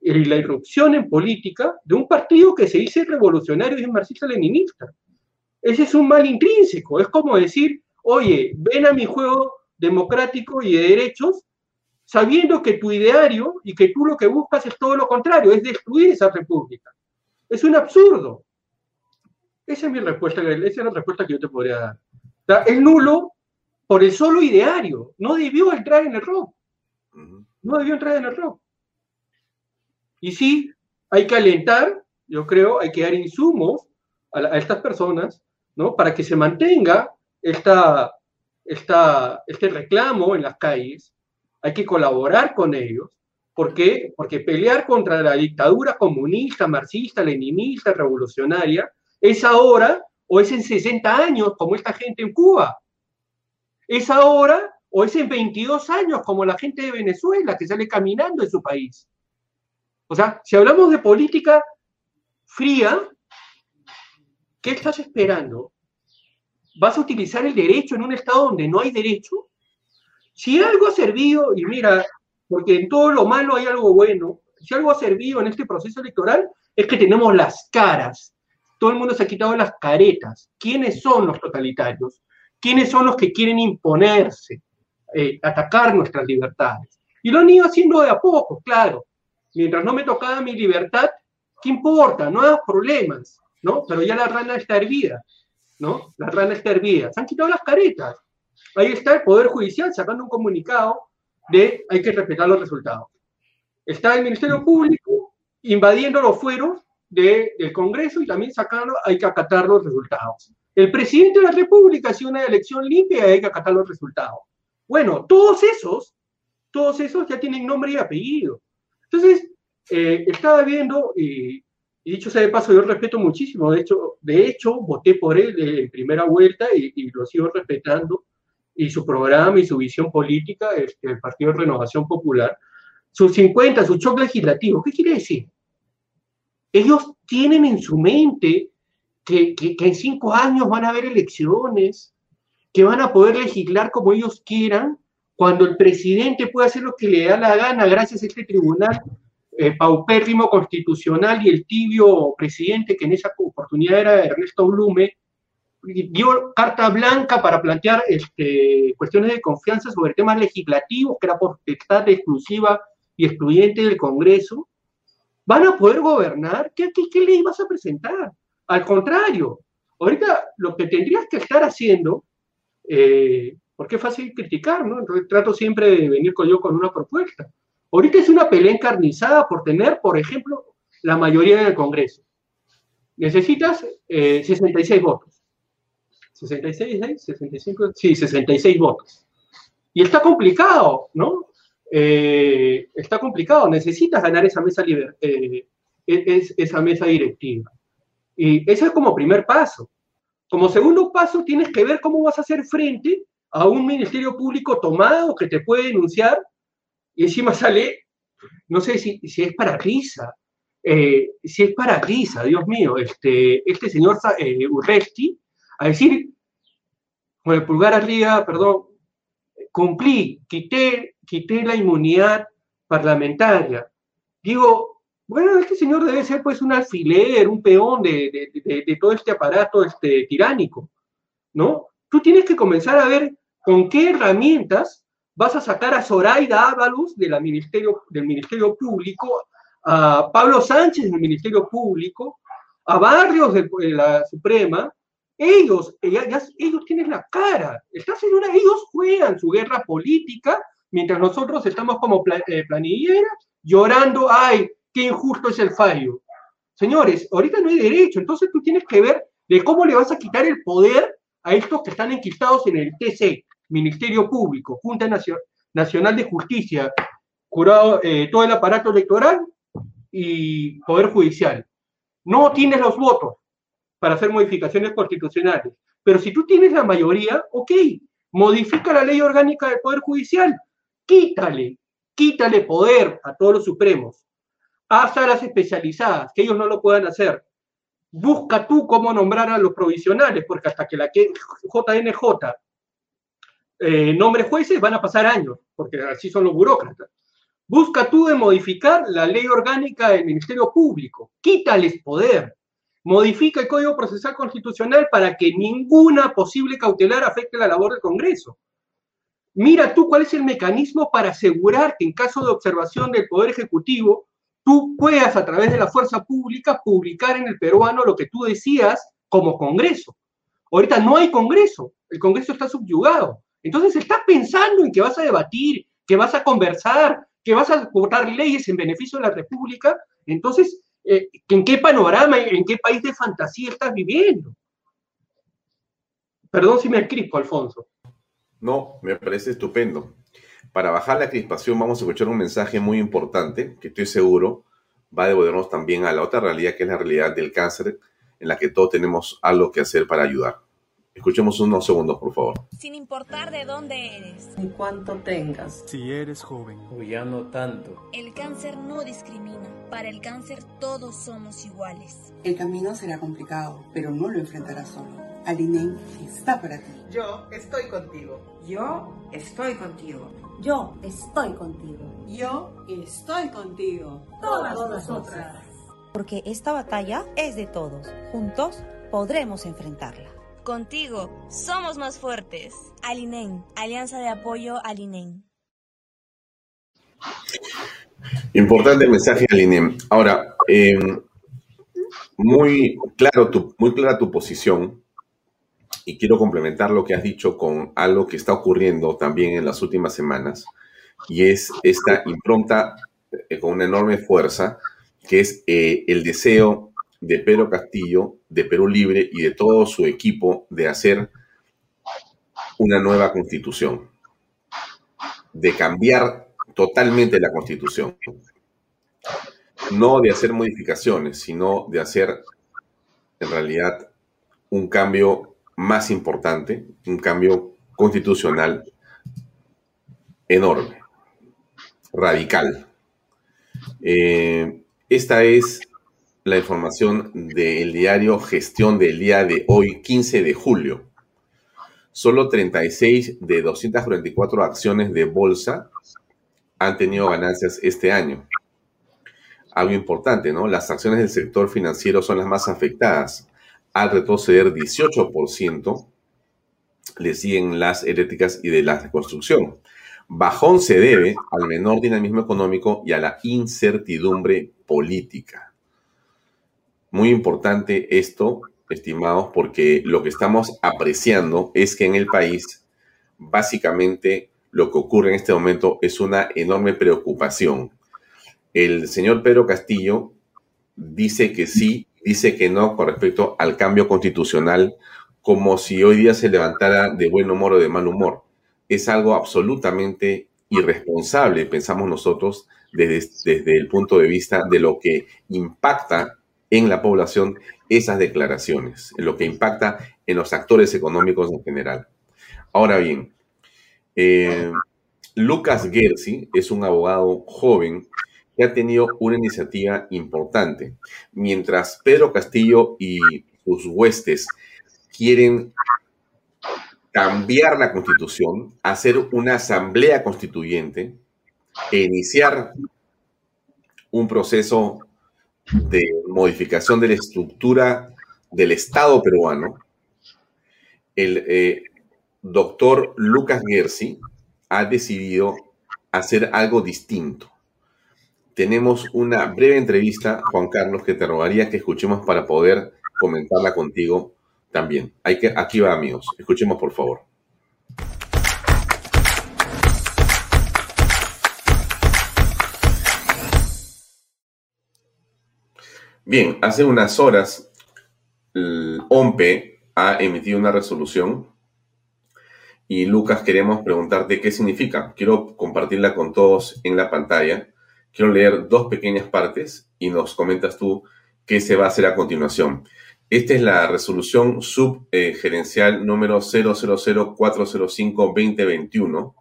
Speaker 2: y la irrupción en política de un partido que se dice revolucionario y marxista-leninista. Ese es un mal intrínseco. Es como decir, oye, ven a mi juego democrático y de derechos, sabiendo que tu ideario y que tú lo que buscas es todo lo contrario, es destruir esa república. Es un absurdo. Esa es mi respuesta, esa es la respuesta que yo te podría dar. es nulo por el solo ideario. No debió entrar en el rock. No debió entrar en el rock. Y sí, hay que alentar, yo creo, hay que dar insumos a, a estas personas, ¿no? Para que se mantenga esta, este reclamo en las calles, hay que colaborar con ellos. ¿Por qué? Porque pelear contra la dictadura comunista, marxista, leninista, revolucionaria, es ahora o es en 60 años, como esta gente en Cuba. Es ahora o es en 22 años, como la gente de Venezuela, que sale caminando en su país. O sea, si hablamos de política fría, ¿qué estás esperando? ¿Vas a utilizar el derecho en un Estado donde no hay derecho? Si algo ha servido, y mira, porque en todo lo malo hay algo bueno, si algo ha servido en este proceso electoral es que tenemos las caras. Todo el mundo se ha quitado las caretas. ¿Quiénes son los totalitarios? ¿Quiénes son los que quieren imponerse, eh, atacar nuestras libertades? Y lo han ido haciendo de a poco, claro. Mientras no me tocaba mi libertad, ¿qué importa? No hay problemas, ¿no? Pero ya la rana está hervida. ¿no? La rana está hervida. Se han quitado las caretas. Ahí está el Poder Judicial sacando un comunicado de hay que respetar los resultados. Está el Ministerio Público invadiendo los fueros del Congreso y también sacando hay que acatar los resultados. El presidente de la República, si una elección limpia, hay que acatar los resultados. Bueno, todos esos, todos esos ya tienen nombre y apellido. Entonces, eh, estaba viendo, y y dicho sea de paso, yo respeto muchísimo. De hecho, de hecho voté por él en primera vuelta y, lo sigo respetando. Y su programa y su visión política, este, el Partido de Renovación Popular, sus 50, su shock legislativo. ¿Qué quiere decir? Ellos tienen en su mente que, en cinco años van a haber elecciones, que van a poder legislar como ellos quieran, cuando el presidente puede hacer lo que le da la gana gracias a este tribunal eh, paupérrimo constitucional y el tibio presidente, que en esa oportunidad era Ernesto Blume, dio carta blanca para plantear este, cuestiones de confianza sobre temas legislativos, que era potestad exclusiva y excluyente del Congreso, ¿van a poder gobernar? ¿Qué, qué, qué ley vas a presentar? Al contrario, ahorita lo que tendrías que estar haciendo, eh, porque es fácil criticar, ¿no? Entonces trato siempre de venir con yo con una propuesta. Ahorita es una pelea encarnizada por tener, por ejemplo, la mayoría en el Congreso. Necesitas 66 eh, votos. 66, 65, sí, 66 votos. Y está complicado, ¿no? Eh, está complicado. Necesitas ganar esa mesa, eh, esa mesa directiva. Y ese es como primer paso. Como segundo paso, tienes que ver cómo vas a hacer frente a un ministerio público tomado que te puede denunciar y encima sale, no sé si, si es para risa, eh, si es para risa, Dios mío, este, este señor eh, Urresti, a decir, con el pulgar arriba, perdón, cumplí, quité, quité la inmunidad parlamentaria. Digo, bueno, este señor debe ser pues un alfiler, un peón de, de, de, todo este aparato este, tiránico, ¿no? Tú tienes que comenzar a ver con qué herramientas vas a sacar a Zoraida Ábalos de ministerio, del Ministerio Público, a Pablo Sánchez del Ministerio Público, a Barrios de, la Suprema, ellos, ellos tienen la cara, estás en una, ellos juegan su guerra política, mientras nosotros estamos como eh, planilleras llorando, ay, qué injusto es el fallo. Señores, ahorita no hay derecho, entonces tú tienes que ver de cómo le vas a quitar el poder a estos que están enquistados en el TC, Ministerio Público, Junta Nacional de Justicia, jurado, eh, todo el aparato electoral y Poder Judicial. No tienes los votos para hacer modificaciones constitucionales, pero si tú tienes la mayoría, ok, modifica la ley orgánica del Poder Judicial, quítale, quítale poder a todos los supremos, haz salas especializadas, que ellos no lo puedan hacer. Busca tú cómo nombrar a los provisionales, porque hasta que la JNJ eh, nombre jueces van a pasar años, porque así son los burócratas. Busca tú de modificar la ley orgánica del Ministerio Público, quítales poder, modifica el Código Procesal Constitucional para que ninguna posible cautelar afecte la labor del Congreso. Mira tú cuál es el mecanismo para asegurar que en caso de observación del Poder Ejecutivo, tú puedas a través de la fuerza pública publicar en el peruano lo que tú decías como Congreso. Ahorita no hay Congreso, el Congreso está subyugado. Entonces estás pensando en que vas a debatir, que vas a conversar, que vas a votar leyes en beneficio de la República. Entonces, eh, ¿en qué panorama, en qué país de fantasía estás viviendo? Perdón si me crispo, Alfonso.
Speaker 1: No, me parece estupendo. Para bajar la crispación vamos a escuchar un mensaje muy importante que estoy seguro va a devolvernos también a la otra realidad que es la realidad del cáncer en la que todos tenemos algo que hacer para ayudar. Escuchemos unos segundos, por favor.
Speaker 4: Sin importar de dónde eres.
Speaker 5: Ni cuánto tengas.
Speaker 6: Si eres joven.
Speaker 7: O ya no tanto.
Speaker 4: El cáncer no discrimina. Para el cáncer todos somos iguales.
Speaker 5: El camino será complicado, pero no lo enfrentarás solo. Alinen está para ti.
Speaker 8: Yo estoy contigo.
Speaker 9: Yo estoy contigo.
Speaker 10: Yo estoy contigo.
Speaker 11: Yo estoy contigo.
Speaker 10: Todas, nosotras. Porque esta batalla es de todos. Juntos podremos enfrentarla.
Speaker 4: Contigo somos más fuertes. Alinen, Alianza de Apoyo Alinen.
Speaker 1: Importante mensaje, Alinen. Ahora, em, muy, claro tu, muy clara tu posición y quiero complementar lo que has dicho con algo que está ocurriendo también en las últimas semanas y es esta impronta eh, con una enorme fuerza que es eh, el deseo de Pedro Castillo, de Perú Libre y de todo su equipo de hacer una nueva constitución, de cambiar totalmente la constitución, no de hacer modificaciones, sino de hacer en realidad un cambio más importante, un cambio constitucional enorme, radical. Eh, esta es la información del diario Gestión del día de hoy, 15 de julio. Solo 36 de 244 acciones de bolsa han tenido ganancias este año. Algo importante, ¿no? Las acciones del sector financiero son las más afectadas. Al retroceder 18%, le siguen las eléctricas y de la construcción. Bajón se debe al menor dinamismo económico y a la incertidumbre política. Muy importante esto, estimados, porque lo que estamos apreciando es que en el país, básicamente, lo que ocurre en este momento es una enorme preocupación. El señor Pedro Castillo dice que sí, dice que no con respecto al cambio constitucional, como si hoy día se levantara de buen humor o de mal humor. Es algo absolutamente irresponsable, pensamos nosotros, desde, desde el punto de vista de lo que impacta en la población esas declaraciones, lo que impacta en los actores económicos en general. Ahora bien, eh, Lucas Gersi es un abogado joven ha tenido una iniciativa importante. Mientras Pedro Castillo y sus huestes quieren cambiar la constitución, hacer una asamblea constituyente e iniciar un proceso de modificación de la estructura del Estado peruano, el eh, doctor Lucas Gersi ha decidido hacer algo distinto. Tenemos una breve entrevista, Juan Carlos, que te rogaría que escuchemos para poder comentarla contigo también. Hay que, aquí va, amigos. Escuchemos, por favor. Bien, hace unas horas el OMPE ha emitido una resolución y Lucas queremos preguntarte qué significa. Quiero compartirla con todos en la pantalla. Quiero leer dos pequeñas partes y nos comentas tú qué se va a hacer a continuación. Esta es la resolución subgerencial número 000-405-2021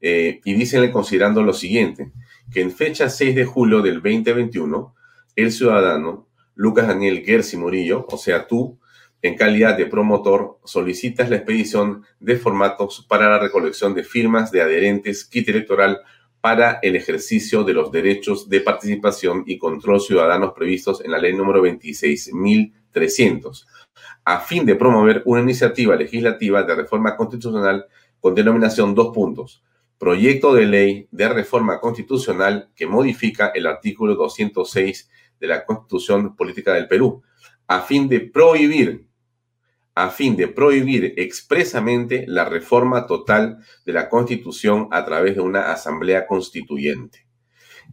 Speaker 1: eh, y dicen considerando lo siguiente, que en fecha 6 de julio del 2021, el ciudadano Lucas Daniel Gersi Murillo, o sea, tú, en calidad de promotor, solicitas la expedición de formatos para la recolección de firmas de adherentes kit electoral para el ejercicio de los derechos de participación y control ciudadanos previstos en la ley número 26.300, a fin de promover una iniciativa legislativa de reforma constitucional con denominación dos puntos. Proyecto de ley de reforma constitucional que modifica el artículo 206 de la Constitución Política del Perú, a fin de prohibir, a fin de prohibir expresamente la reforma total de la Constitución a través de una asamblea constituyente.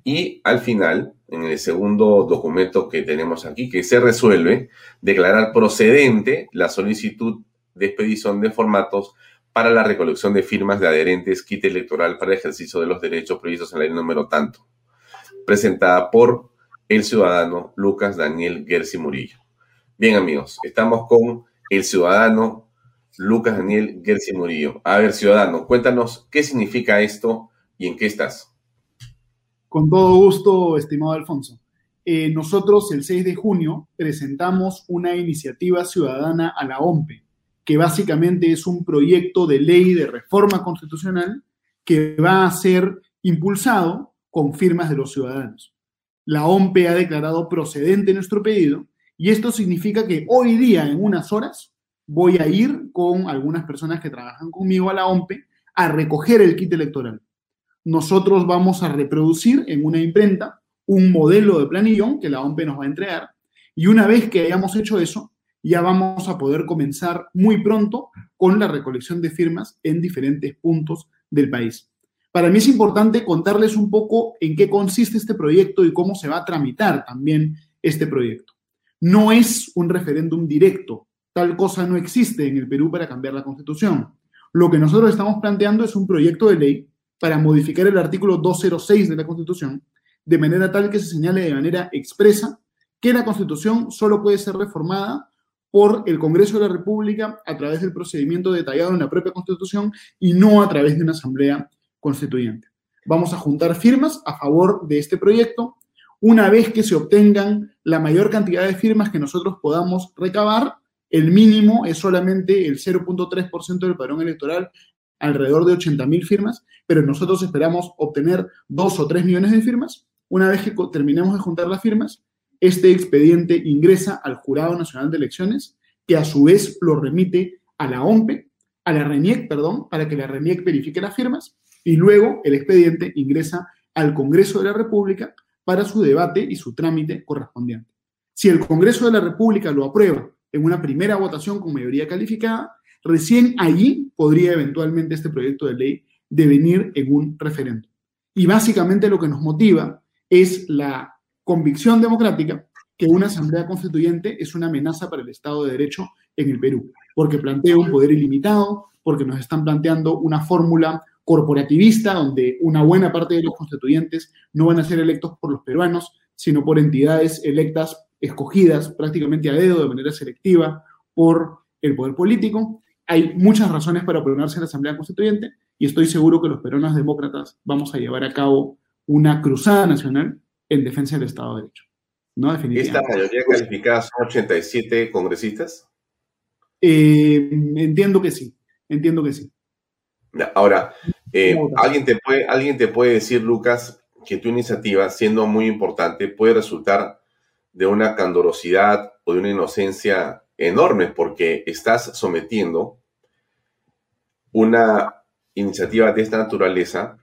Speaker 1: Y al final, en el segundo documento que tenemos aquí, que se resuelve, declarar procedente la solicitud de expedición de formatos para la recolección de firmas de adherentes kit electoral para ejercicio de los derechos previstos en la ley número tanto, presentada por el ciudadano Lucas Daniel Gersi Murillo. Bien, amigos, estamos con el ciudadano Lucas Daniel Gersi Murillo. A ver, ciudadano, cuéntanos qué significa esto y en qué estás.
Speaker 6: Con todo gusto, estimado Alfonso. Eh, nosotros el 6 de junio presentamos una iniciativa ciudadana a la OMPE, que básicamente es un proyecto de ley de reforma constitucional que va a ser impulsado con firmas de los ciudadanos la OMPE ha declarado procedente nuestro pedido y esto significa que hoy día, en unas horas, voy a ir con algunas personas que trabajan conmigo a la OMPE a recoger el kit electoral. Nosotros vamos a reproducir en una imprenta un modelo de planillón que la OMPE nos va a entregar y una vez que hayamos hecho eso, ya vamos a poder comenzar muy pronto con la recolección de firmas en diferentes puntos del país. Para mí es importante contarles un poco en qué consiste este proyecto y cómo se va a tramitar también este proyecto. No es un referéndum directo, tal cosa no existe en el Perú para cambiar la constitución. Lo que nosotros estamos planteando es un proyecto de ley para modificar el artículo 206 de la constitución, de manera tal que se señale de manera expresa que la constitución solo puede ser reformada por el Congreso de la República a través del procedimiento detallado en la propia constitución y no a través de una asamblea constituyente. Vamos a juntar firmas a favor de este proyecto. Una vez que se obtengan la mayor cantidad de firmas que nosotros podamos recabar, el mínimo es solamente el 0.3% del padrón electoral, alrededor de 80.000 firmas, pero nosotros esperamos obtener 2 o 3 millones de firmas. Una vez que terminemos de juntar las firmas, este expediente ingresa al Jurado Nacional de Elecciones, que a su vez lo remite a la OMPE, a la RENIEC, perdón, para que la RENIEC verifique las firmas y luego el expediente ingresa al Congreso de la República para su debate y su trámite correspondiente. Si el Congreso de la República lo aprueba en una primera votación con mayoría calificada, recién allí podría eventualmente este proyecto de ley devenir en un referéndum. Y básicamente lo que nos motiva es la convicción democrática que una asamblea constituyente es una amenaza para el Estado de Derecho en el Perú, porque plantea un poder ilimitado, porque nos están planteando una fórmula corporativista, donde una buena parte de los constituyentes no van a ser electos por los peruanos, sino por entidades electas, escogidas prácticamente a dedo, de manera selectiva, por el poder político. Hay muchas razones para oponerse a la Asamblea Constituyente y estoy seguro que los peruanos demócratas vamos a llevar a cabo una cruzada nacional en defensa del Estado de Derecho. ¿No?
Speaker 1: ¿Esta mayoría calificada son 87 congresistas?
Speaker 6: Eh, entiendo que sí, entiendo que sí.
Speaker 1: Ahora, eh, alguien, te puede, alguien te puede decir, Lucas, que tu iniciativa, siendo muy importante, puede resultar de una candorosidad o de una inocencia enorme porque estás sometiendo una iniciativa de esta naturaleza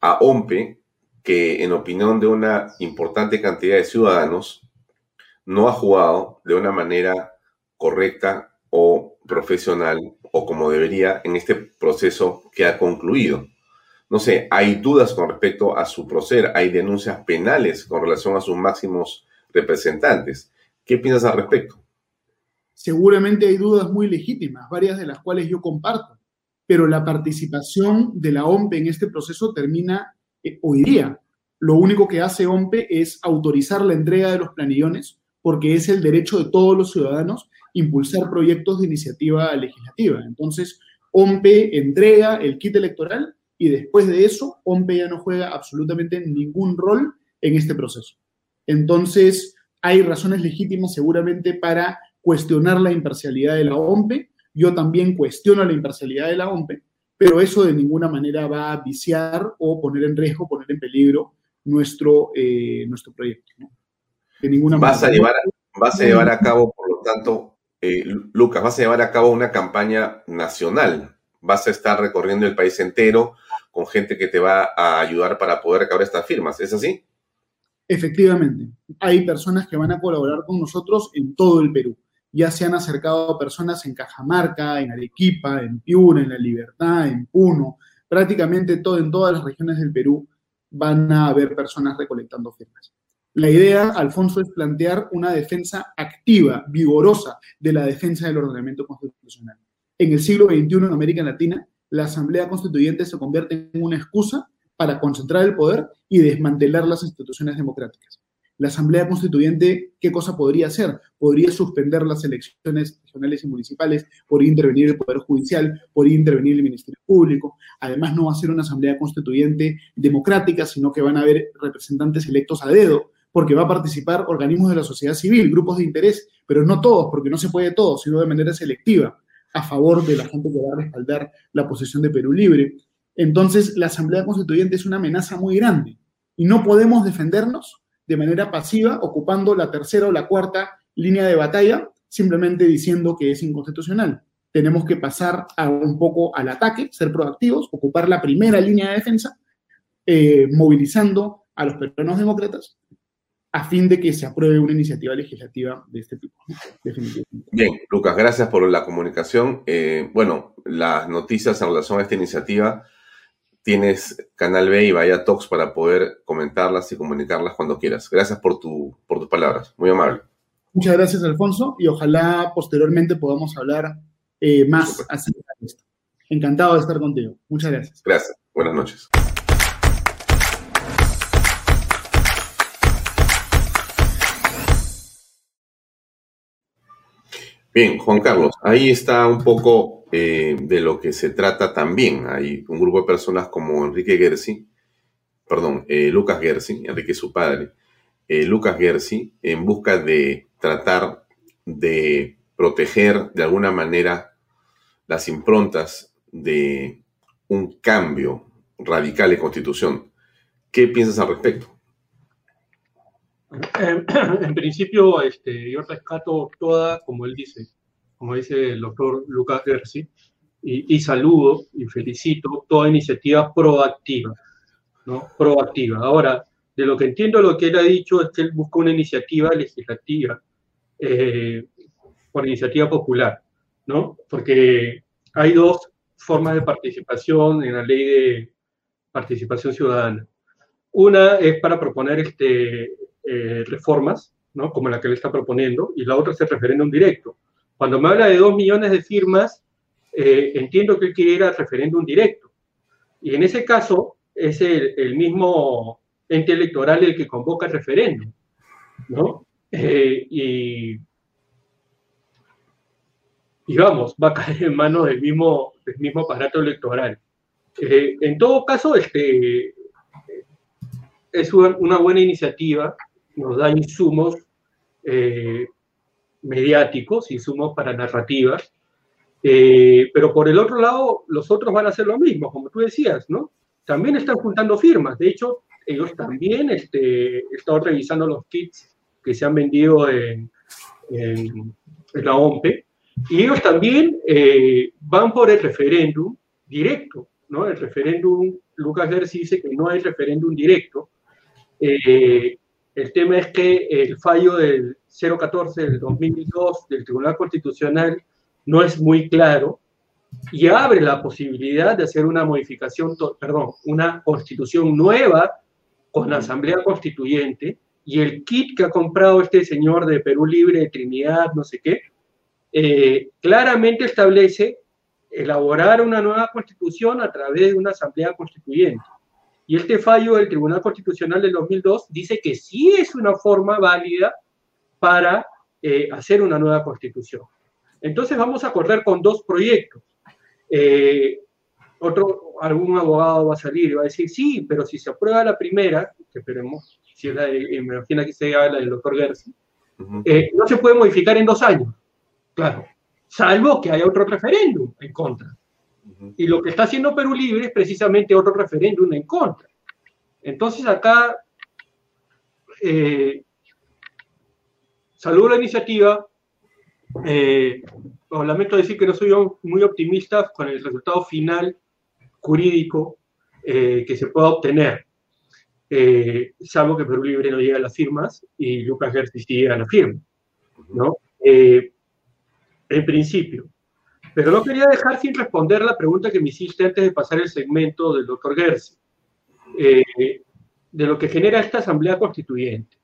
Speaker 1: a OMPE, que en opinión de una importante cantidad de ciudadanos, no ha jugado de una manera correcta o profesional o como debería en este proceso que ha concluido. No sé, hay dudas con respecto a su proceder, hay denuncias penales con relación a sus máximos representantes. ¿Qué piensas al respecto?
Speaker 6: Seguramente hay dudas muy legítimas, varias de las cuales yo comparto, pero la participación de la OMPE en este proceso termina eh, hoy día. Lo único que hace OMPE es autorizar la entrega de los planillones porque es el derecho de todos los ciudadanos impulsar proyectos de iniciativa legislativa. Entonces, OMPE entrega el kit electoral y después de eso, OMPE ya no juega absolutamente ningún rol en este proceso. Entonces, hay razones legítimas seguramente para cuestionar la imparcialidad de la OMPE. Yo también cuestiono la imparcialidad de la OMPE, pero eso de ninguna manera va a viciar o poner en riesgo, poner en peligro nuestro, eh, nuestro proyecto.
Speaker 1: De ninguna vas manera. A llevar, vas a llevar a cabo, por lo tanto, eh, Lucas, vas a llevar a cabo una campaña nacional. Vas a estar recorriendo el país entero con gente que te va a ayudar para poder recabar estas firmas. ¿Es así?
Speaker 6: Efectivamente, hay personas que van a colaborar con nosotros en todo el Perú. Ya se han acercado personas en Cajamarca, en Arequipa, en Piura, en La Libertad, en Puno, prácticamente todo, en todas las regiones del Perú van a haber personas recolectando firmas. La idea, Alfonso, es plantear una defensa activa, vigorosa de la defensa del ordenamiento constitucional. En el siglo XXI en América Latina, la Asamblea Constituyente se convierte en una excusa para concentrar el poder y desmantelar las instituciones democráticas. La Asamblea Constituyente, ¿qué cosa podría hacer? Podría suspender las elecciones regionales y municipales, podría intervenir el Poder Judicial, podría intervenir el Ministerio Público. Además, no va a ser una Asamblea Constituyente democrática, sino que van a haber representantes electos a dedo, porque va a participar organismos de la sociedad civil, grupos de interés, pero no todos, porque no se puede todo, sino de manera selectiva, a favor de la gente que va a respaldar la posición de Perú Libre. Entonces, la Asamblea Constituyente es una amenaza muy grande y no podemos defendernos de manera pasiva, ocupando la tercera o la cuarta línea de batalla, simplemente diciendo que es inconstitucional. Tenemos que pasar a un poco al ataque, ser proactivos, ocupar la primera línea de defensa, eh, movilizando a los peruanos demócratas a fin de que se apruebe una iniciativa legislativa de este tipo.
Speaker 1: Bien, Lucas, gracias por la comunicación. Eh, bueno, las noticias en relación a esta iniciativa, tienes Canal B y Vaya Talks para poder comentarlas y comunicarlas cuando quieras. Gracias por, tu, por tus palabras, muy amable.
Speaker 6: Muchas gracias, Alfonso, y ojalá posteriormente podamos hablar eh, más acerca de esto. Encantado de estar contigo. Muchas gracias.
Speaker 1: Gracias. Buenas noches. Bien, Juan Carlos, ahí está un poco eh, de lo que se trata también. Hay un grupo de personas como Enrique Gersi, perdón, eh, Lucas Gersi, Enrique su padre, eh, Lucas Gersi, en busca de tratar de proteger de alguna manera las improntas de un cambio radical de constitución. ¿Qué piensas al respecto?
Speaker 2: En, principio, este, yo rescato toda, como él dice, como dice el doctor Lucas Gersi, y, saludo y felicito toda iniciativa proactiva, ¿no? Proactiva. Ahora, de lo que entiendo, lo que él ha dicho es que él busca una iniciativa legislativa eh, por iniciativa popular, ¿no? Porque hay dos formas de participación en la ley de participación ciudadana. Una es para proponer este, eh, reformas, ¿no? como la que le está proponiendo, y la otra es el referéndum directo. Cuando me habla de dos millones de firmas, eh, entiendo que él quiere ir al referéndum directo. Y en ese caso es el, mismo ente electoral el que convoca el referéndum. ¿no? Eh, y, y, vamos, va a caer en manos del mismo, del mismo aparato electoral. en todo caso, este, es una buena iniciativa nos da insumos eh, mediáticos, insumos para narrativas, eh, pero por el otro lado, los otros van a hacer lo mismo, como tú decías, ¿no? También están juntando firmas, de hecho, ellos también este, están revisando los kits que se han vendido en, la OMPE, y ellos también eh, van por el referéndum directo, ¿no? El referéndum, Lucas Gersi dice que no hay referéndum directo. El tema es que el fallo del 014 del 2002 del Tribunal Constitucional no es muy claro y abre la posibilidad de hacer una modificación, perdón, una constitución nueva con la Asamblea Constituyente y el kit que ha comprado este señor de Perú Libre, de Trinidad, no sé qué, eh, claramente establece elaborar una nueva constitución a través de una Asamblea Constituyente. Y este fallo del Tribunal Constitucional del 2002 dice que sí es una forma válida para eh, hacer una nueva constitución. Entonces vamos a correr con dos proyectos. Eh, otro, algún abogado va a salir y va a decir, sí, pero si se aprueba la primera, que esperemos, si es la de, me imagino que sea la del doctor Gersi, eh, no se puede modificar en dos años, claro, salvo que haya otro referéndum en contra. Y lo que está haciendo Perú Libre es precisamente otro referéndum en contra. Entonces acá, eh, saludo la iniciativa, eh, lamento decir que no soy muy optimista con el resultado final jurídico eh, que se pueda obtener, eh, salvo que Perú Libre no llegue a las firmas y Lucas Gersi sí llega a la firma, ¿no? Eh, en principio. Pero no quería dejar sin responder la pregunta que me hiciste antes de pasar el segmento del doctor Gersi, de lo que genera esta asamblea constituyente.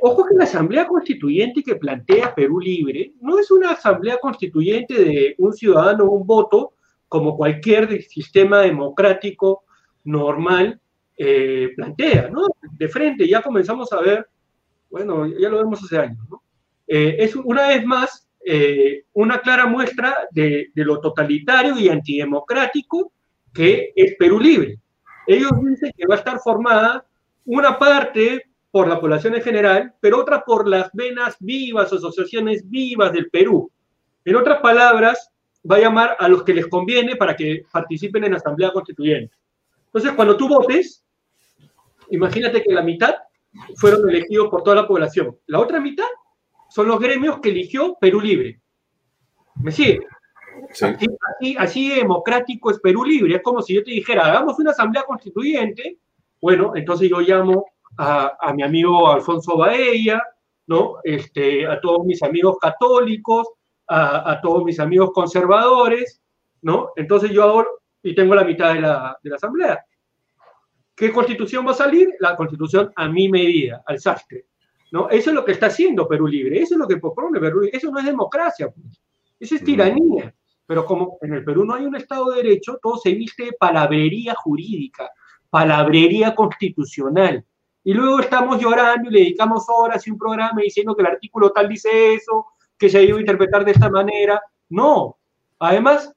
Speaker 2: Ojo que la asamblea constituyente que plantea Perú Libre no es una asamblea constituyente de un ciudadano, un voto, como cualquier sistema democrático normal eh, plantea, ¿no? De frente, ya comenzamos a ver, bueno, ya lo vemos hace años, ¿no? Eh, es una vez más eh, una clara muestra de, de, lo totalitario y antidemocrático que es Perú Libre. Ellos dicen que va a estar formada una parte por la población en general, pero otra por las venas vivas, asociaciones vivas del Perú. En otras palabras, va a llamar a los que les conviene para que participen en la Asamblea Constituyente. Entonces, cuando tú votes, imagínate que la mitad fueron elegidos por toda la población. La otra mitad son los gremios que eligió Perú Libre. ¿Me sigue? Así, así, democrático es Perú Libre. Es como si yo te dijera, hagamos una asamblea constituyente. Bueno, entonces yo llamo a, mi amigo Alfonso Baella, ¿no? Este, a todos mis amigos católicos, a, todos mis amigos conservadores, ¿no? Entonces yo ahora, y tengo la mitad de la, de la asamblea. ¿Qué constitución va a salir? La constitución a mi medida, al sastre. ¿No? Eso es lo que está haciendo Perú Libre, eso es lo que propone Perú Libre. Eso no es democracia, pues. eso es tiranía. Pero como en el Perú no hay un Estado de Derecho, todo se viste de palabrería jurídica, palabrería constitucional. Y luego estamos llorando y le dedicamos horas y un programa diciendo que el artículo tal dice eso, que se ido a interpretar de esta manera. No. Además,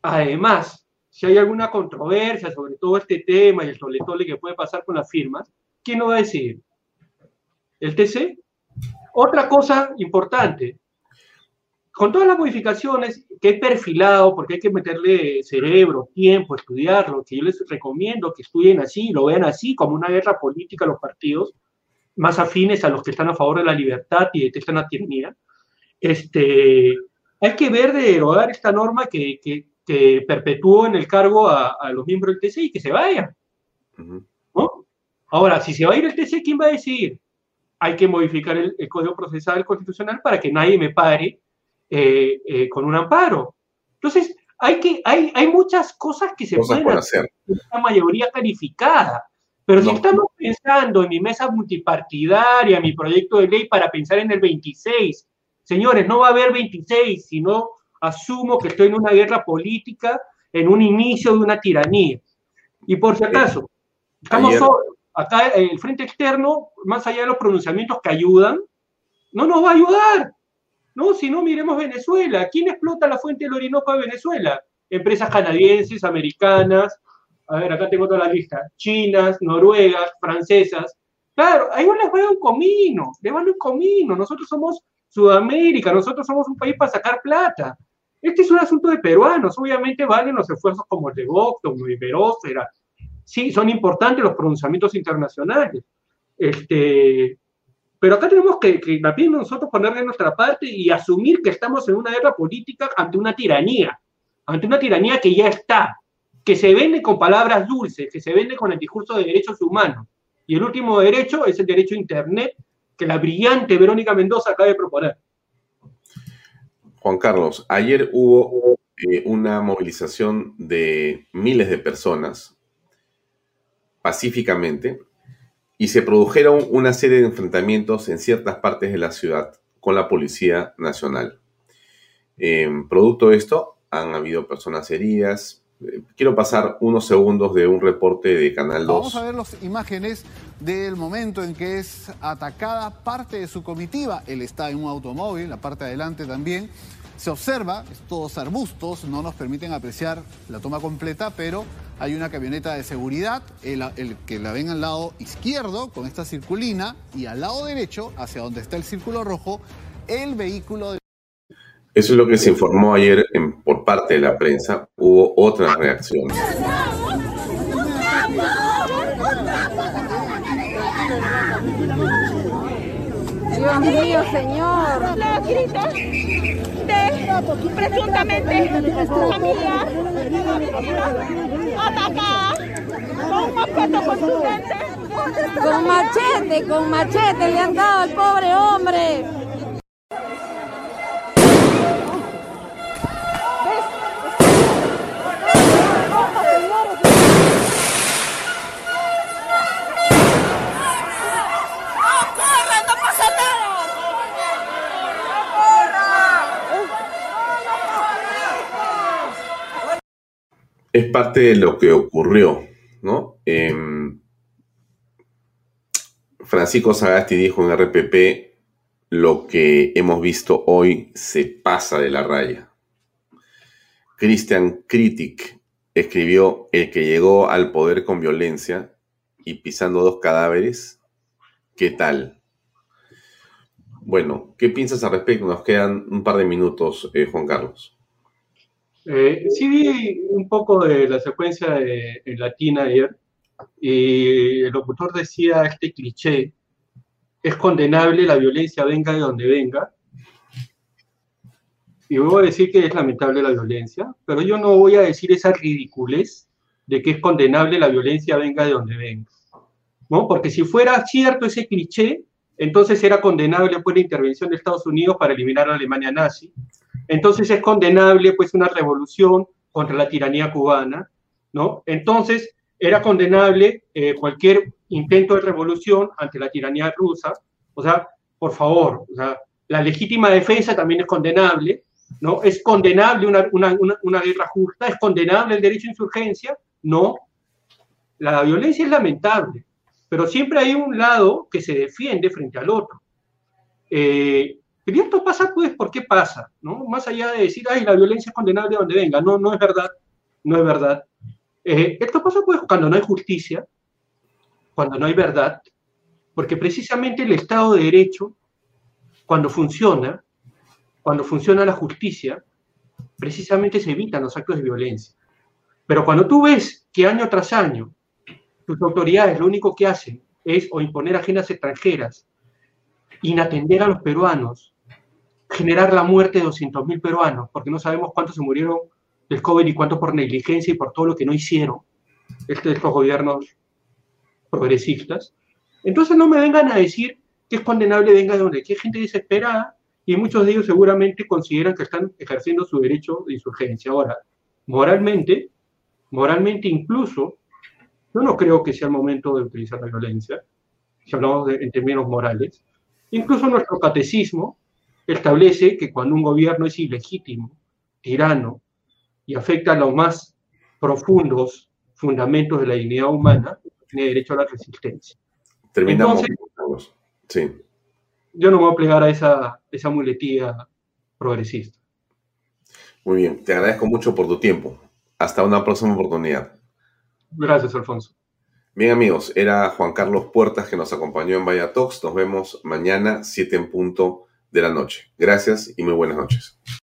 Speaker 2: además, si hay alguna controversia sobre todo este tema y el tole que puede pasar con las firmas, ¿quién lo va a decir? ¿El TC? Otra cosa importante, con todas las modificaciones que he perfilado, porque hay que meterle cerebro, tiempo, estudiarlo, que yo les recomiendo que estudien así, lo vean así, como una guerra política a los partidos más afines a los que están a favor de la libertad y detestan la tiranía, este, hay que ver de derogar esta norma que, que, que perpetuó en el cargo a, a, los miembros del TC y que se vayan. ¿no? Ahora, si se va a ir el TC, ¿quién va a decir? Hay que modificar el, el Código Procesal Constitucional para que nadie me pare eh, eh, con un amparo. Entonces, hay, que, hay, hay muchas cosas que se pueden hacer una mayoría calificada. Pero si estamos pensando en mi mesa multipartidaria, mi proyecto de ley para pensar en el 26, señores, no va a haber 26, sino asumo que estoy en una guerra política, en un inicio de una tiranía. Y por si acaso, estamos acá el frente externo, más allá de los pronunciamientos que ayudan, no nos va a ayudar. No, si no, miremos Venezuela. ¿Quién explota la fuente del Orinoco de Venezuela? Empresas canadienses, americanas, a ver, acá tengo toda la lista, chinas, noruegas, francesas. Claro, a ellos les va un comino, les va un comino. Nosotros somos Sudamérica, nosotros somos un país para sacar plata. Este es un asunto de peruanos, obviamente valen los esfuerzos como el de Vox, como Iberósfera. Sí, son importantes los pronunciamientos internacionales. Este, pero acá tenemos que, que también nosotros ponerle nuestra parte y asumir que estamos en una guerra política ante una tiranía, ante una tiranía que ya está, que se vende con palabras dulces, que se vende con el discurso de derechos humanos. Y el último derecho es el derecho a Internet, que la brillante Verónica Mendoza acaba de proponer.
Speaker 1: Juan Carlos, ayer hubo eh, una movilización de miles de personas pacíficamente y se produjeron una serie de enfrentamientos en ciertas partes de la ciudad con la Policía Nacional. producto de esto, han habido personas heridas. Eh, quiero pasar unos segundos de un reporte de Canal 2.
Speaker 7: Vamos a ver las imágenes del momento en que es atacada parte de su comitiva. Él está en un automóvil, la parte de adelante también. Se observa, todos arbustos, no nos permiten apreciar la toma completa, pero hay una camioneta de seguridad, el, que la ven al lado izquierdo con esta circulina y al lado derecho, hacia donde está el círculo rojo, el vehículo de...
Speaker 1: Eso es lo que se informó ayer por parte de la prensa. Hubo otras reacciones.
Speaker 8: Dios mío, señor.
Speaker 12: La grita de presuntamente familia atacada con un objeto contundente.
Speaker 8: Con machete, con machete le han dado al pobre hombre.
Speaker 1: Es parte de lo que ocurrió, ¿no? Em, Francisco Sagasti dijo en RPP, lo que hemos visto hoy se pasa de la raya. Christian Critic escribió, el que llegó al poder con violencia y pisando dos cadáveres, ¿qué tal? Bueno, ¿qué piensas al respecto? Nos quedan un par de minutos, eh, Juan Carlos.
Speaker 2: Eh, sí vi un poco de la secuencia de, en latina ayer y el locutor decía este cliché, es condenable la violencia venga de donde venga. Y voy a decir que es lamentable la violencia, pero yo no voy a decir esa ridiculez de que es condenable la violencia venga de donde venga. ¿no? Porque si fuera cierto ese cliché, entonces era condenable pues, la intervención de Estados Unidos para eliminar a la Alemania nazi, entonces es condenable pues una revolución contra la tiranía cubana, ¿no? Entonces era condenable eh, cualquier intento de revolución ante la tiranía rusa, o sea, por favor, la legítima defensa también es condenable, ¿no? Es condenable una, guerra justa, es condenable el derecho a insurgencia, no. La violencia es lamentable, pero siempre hay un lado que se defiende frente al otro. Eh, y esto pasa, pues, ¿por qué pasa? ¿no? Más allá de decir, ay, la violencia es condenable donde venga. No, no es verdad. No es verdad. Eh, esto pasa, pues, cuando no hay justicia, cuando no hay verdad, porque precisamente el Estado de Derecho, cuando funciona, cuando funciona la justicia, precisamente se evitan los actos de violencia. Pero cuando tú ves que año tras año tus autoridades lo único que hacen es o imponer agencias extranjeras, inatender a los peruanos, generar la muerte de 200.000 peruanos, porque no sabemos cuántos se murieron del COVID y cuántos por negligencia y por todo lo que no hicieron este, estos gobiernos progresistas. Entonces no me vengan a decir que es condenable venga de donde hay gente desesperada y muchos de ellos seguramente consideran que están ejerciendo su derecho de insurgencia. Ahora, moralmente, moralmente incluso, yo no creo que sea el momento de utilizar la violencia, si hablamos en términos morales. Incluso nuestro catecismo establece que cuando un gobierno es ilegítimo, tirano y afecta a los más profundos fundamentos de la dignidad humana, tiene derecho a la resistencia.
Speaker 1: Terminamos. sí.
Speaker 2: Yo no me voy a plegar a esa, esa muletilla progresista.
Speaker 1: Muy bien, te agradezco mucho por tu tiempo. Hasta una próxima oportunidad.
Speaker 2: Gracias, Alfonso.
Speaker 1: Bien, amigos, era Juan Carlos Puertas que nos acompañó en Vaya Talks. Nos vemos mañana, 7 en punto de la noche. Gracias y muy buenas noches.